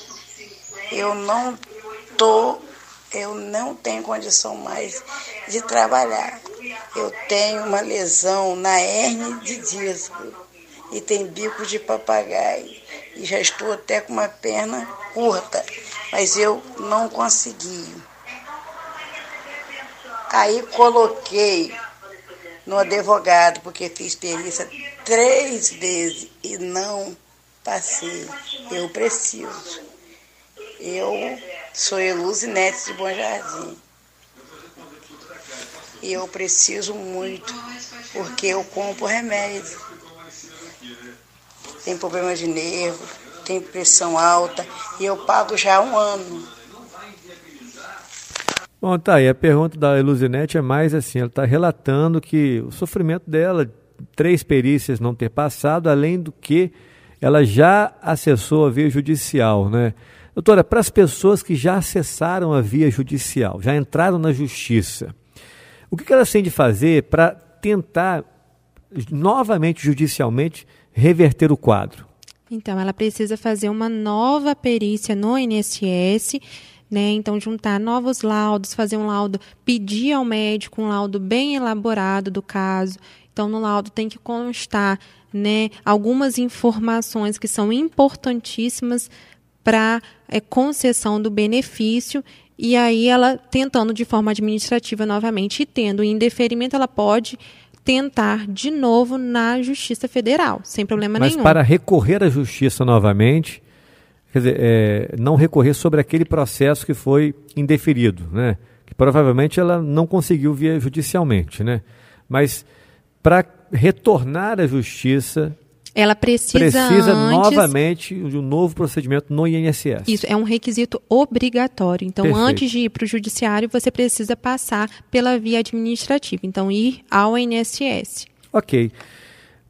Eu não tô, eu não tenho condição mais de trabalhar. Eu tenho uma lesão na hernia de disco e tem bico de papagaio. E já estou até com uma perna curta, mas eu não consegui. Aí coloquei no advogado, porque fiz perícia três vezes e não passei. Eu preciso. Eu sou Eluse Neto de Bom Jardim. E eu preciso muito, porque eu compro remédio. Tem problema de nervo, tem pressão alta e eu pago já um ano. Bom, tá aí. A pergunta da Eluzinete é mais assim: ela está relatando que o sofrimento dela, três perícias não ter passado, além do que ela já acessou a via judicial, né? Doutora, para as pessoas que já acessaram a via judicial, já entraram na justiça, o que elas têm de fazer para tentar novamente judicialmente reverter o quadro? Então, ela precisa fazer uma nova perícia no INSS né? Então, juntar novos laudos, fazer um laudo, pedir ao médico um laudo bem elaborado do caso. Então, no laudo tem que constar né, algumas informações que são importantíssimas para é, concessão do benefício. E aí, ela tentando de forma administrativa novamente e tendo indeferimento, ela pode tentar de novo na Justiça Federal, sem problema Mas nenhum. Mas para recorrer à Justiça novamente, quer dizer, é, não recorrer sobre aquele processo que foi indeferido, né? Que provavelmente ela não conseguiu via judicialmente, né? Mas para retornar à justiça, ela precisa, precisa antes... novamente de um novo procedimento no INSS. Isso, é um requisito obrigatório. Então, Perfeito. antes de ir para o judiciário, você precisa passar pela via administrativa. Então, ir ao INSS. Ok.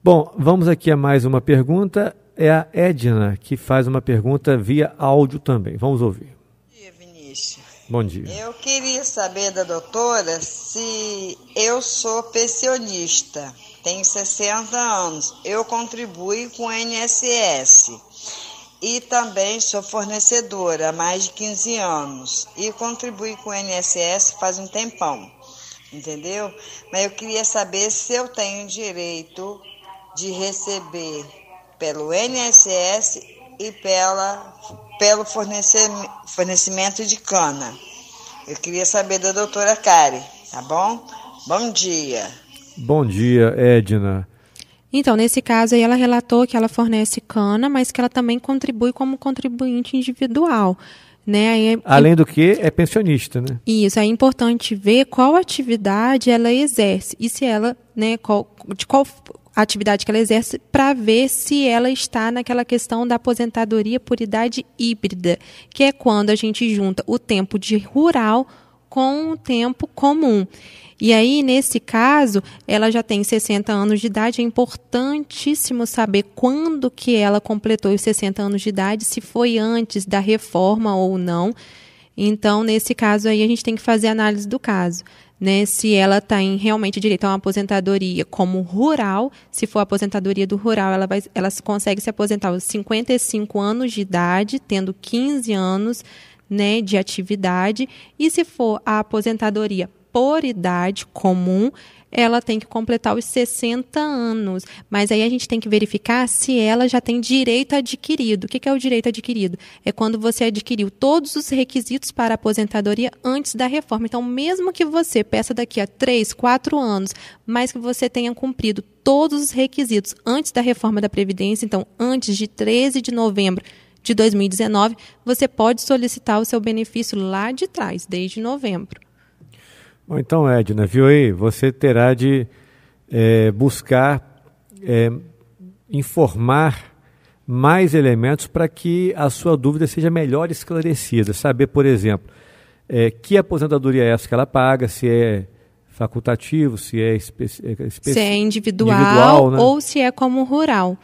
Bom, vamos aqui a mais uma pergunta. É a Edna que faz uma pergunta via áudio também. Vamos ouvir. Bom dia, Vinícius. Bom dia. Eu queria saber da doutora se eu sou pensionista, tenho 60 anos, eu contribuo com o INSS e também sou fornecedora há mais de 15 anos e contribuo com o INSS faz um tempão, entendeu? Mas eu queria saber se eu tenho direito de receber pelo INSS e pela, pelo fornecimento, de cana. Eu queria saber da doutora Kari, tá bom? Bom dia. Bom dia, Edna. Então, nesse caso aí, ela relatou que ela fornece cana, mas que ela também contribui como contribuinte individual. Né? Aí é- Além do que, é pensionista, né? Isso, é importante ver qual atividade ela exerce e se ela, né, qual, de qual atividade que ela exerce para ver se ela está naquela questão da aposentadoria por idade híbrida, que é quando a gente junta o tempo de rural com o tempo comum. E aí, nesse caso, ela já tem 60 anos de idade, é importantíssimo saber quando que ela completou os 60 anos de idade, se foi antes da reforma ou não. Então, nesse caso aí, a gente tem que fazer análise do caso. Né, se ela tem realmente direito a uma aposentadoria como rural, se for a aposentadoria do rural, ela, vai, ela consegue se aposentar aos 55 anos de idade, tendo 15 anos né, de atividade, e se for a aposentadoria por idade comum, ela tem que completar os 60 anos. Mas aí a gente tem que verificar se ela já tem direito adquirido. O que é o direito adquirido? É quando você adquiriu todos os requisitos para a aposentadoria antes da reforma. Então, mesmo que você peça daqui a 3, 4 anos, mas que você tenha cumprido todos os requisitos antes da reforma da Previdência, então antes de 13 de novembro de 2019, você pode solicitar o seu benefício lá de trás, desde novembro. Bom, então, Edna, viu aí? Você terá de é, buscar é, informar mais elementos para que a sua dúvida seja melhor esclarecida. Saber, por exemplo, é, que aposentadoria é essa que ela paga, se é facultativo, se é, especi especi se é individual, individual né? ou se é como rural.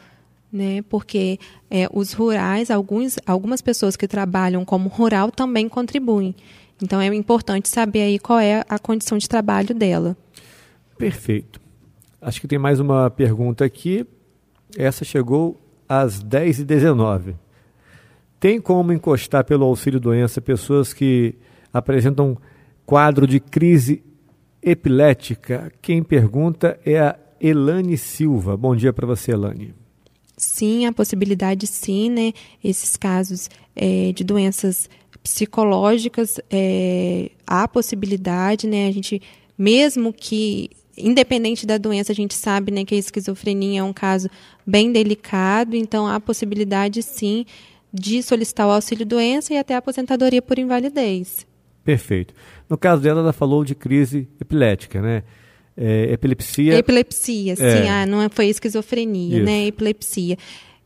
Né? Porque é, os rurais, alguns, algumas pessoas que trabalham como rural também contribuem. Então é importante saber aí qual é a condição de trabalho dela. Perfeito. Acho que tem mais uma pergunta aqui. Essa chegou às 10h19. Tem como encostar pelo auxílio doença pessoas que apresentam quadro de crise epilética? Quem pergunta é a Elane Silva. Bom dia para você, Elane. Sim, a possibilidade sim, né? Esses casos é, de doenças psicológicas, é, há possibilidade, né? A gente, mesmo que, independente da doença, a gente sabe né, que a esquizofrenia é um caso bem delicado, então há possibilidade, sim, de solicitar o auxílio-doença e até a aposentadoria por invalidez. Perfeito. No caso dela, ela falou de crise epilética, né? É, epilepsia. Epilepsia, sim. É. Ah, não foi esquizofrenia, Isso. né? Epilepsia.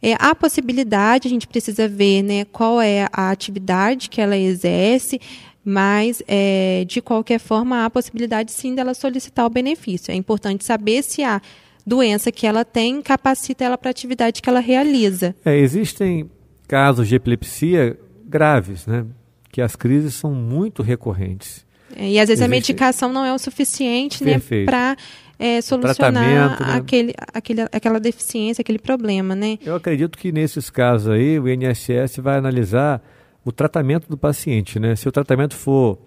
É, a possibilidade, a gente precisa ver né, qual é a atividade que ela exerce, mas, é, de qualquer forma, há possibilidade sim dela solicitar o benefício. É importante saber se a doença que ela tem capacita ela para a atividade que ela realiza. É, existem casos de epilepsia graves, né? Que as crises são muito recorrentes. É, e às vezes Existe... a medicação não é o suficiente né, para é, solucionar né? aquele, aquele, aquela deficiência, aquele problema, né? Eu acredito que nesses casos aí o INSS vai analisar o tratamento do paciente, né? Se o tratamento for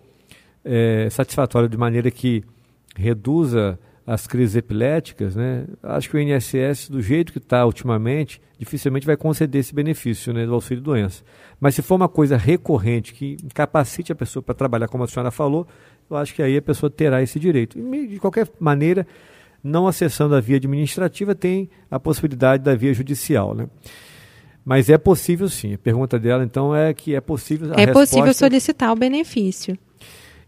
é, satisfatório de maneira que reduza as crises epiléticas, né? Acho que o INSS, do jeito que está ultimamente, dificilmente vai conceder esse benefício né, do auxílio doença. Mas se for uma coisa recorrente que capacite a pessoa para trabalhar, como a senhora falou, eu acho que aí a pessoa terá esse direito. E, de qualquer maneira, não acessando a via administrativa, tem a possibilidade da via judicial. Né? Mas é possível sim. A pergunta dela, então, é que é possível. é resposta... possível solicitar o benefício.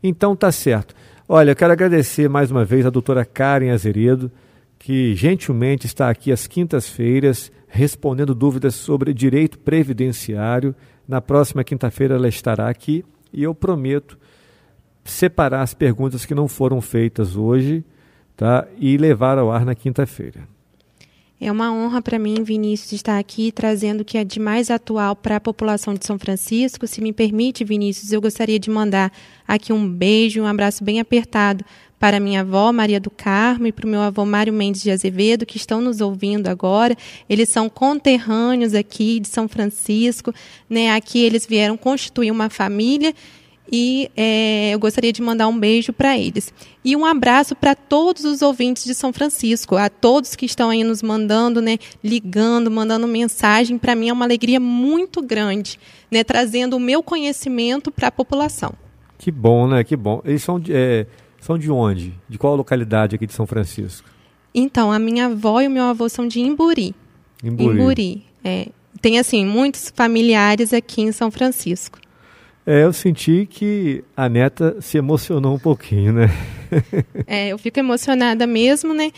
Então, tá certo. Olha, eu quero agradecer mais uma vez a doutora Karen Azeredo, que gentilmente está aqui às quintas-feiras respondendo dúvidas sobre direito previdenciário. Na próxima quinta-feira ela estará aqui e eu prometo separar as perguntas que não foram feitas hoje tá? e levar ao ar na quinta-feira. É uma honra para mim, Vinícius, estar aqui trazendo o que é de mais atual para a população de São Francisco. Se me permite, Vinícius, eu gostaria de mandar aqui um beijo, um abraço bem apertado para minha avó Maria do Carmo e para o meu avô Mário Mendes de Azevedo, que estão nos ouvindo agora. Eles são conterrâneos aqui de São Francisco. Né? Aqui eles vieram constituir uma família e é, eu gostaria de mandar um beijo para eles. E um abraço para todos os ouvintes de São Francisco, a todos que estão aí nos mandando, né, ligando, mandando mensagem. Para mim é uma alegria muito grande, né, trazendo o meu conhecimento para a população. Que bom, né? Que bom. Eles são de, é, são de onde? De qual localidade aqui de São Francisco? Então, a minha avó e o meu avô são de Imburi. Imburi. Imburi. É. Tem, assim, muitos familiares aqui em São Francisco. É, eu senti que a neta se emocionou um pouquinho, né? <laughs> é, eu fico emocionada mesmo, né?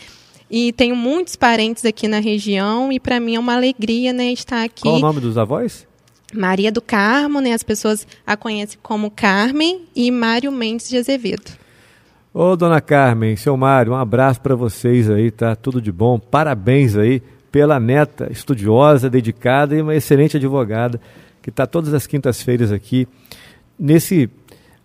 E tenho muitos parentes aqui na região e para mim é uma alegria, né, estar aqui. Qual o nome dos avós? Maria do Carmo, né? As pessoas a conhecem como Carmen e Mário Mendes de Azevedo. Ô, dona Carmen, seu Mário, um abraço para vocês aí, tá? Tudo de bom. Parabéns aí pela neta estudiosa, dedicada e uma excelente advogada que está todas as quintas-feiras aqui nesse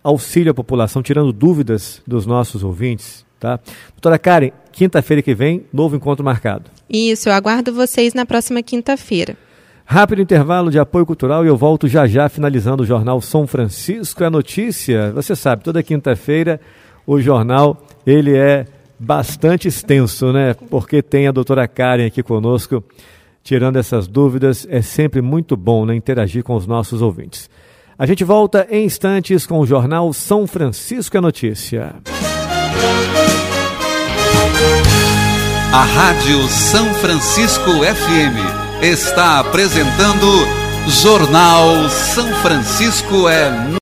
auxílio à população, tirando dúvidas dos nossos ouvintes. Tá? Doutora Karen, quinta-feira que vem, novo encontro marcado. Isso, eu aguardo vocês na próxima quinta-feira. Rápido intervalo de apoio cultural e eu volto já já finalizando o jornal São Francisco. A notícia, você sabe, toda quinta-feira o jornal ele é bastante extenso, né? Porque tem a doutora Karen aqui conosco tirando essas dúvidas. É sempre muito bom né, interagir com os nossos ouvintes. A gente volta em instantes com o jornal São Francisco é Notícia. A Rádio São Francisco FM está apresentando Jornal São Francisco é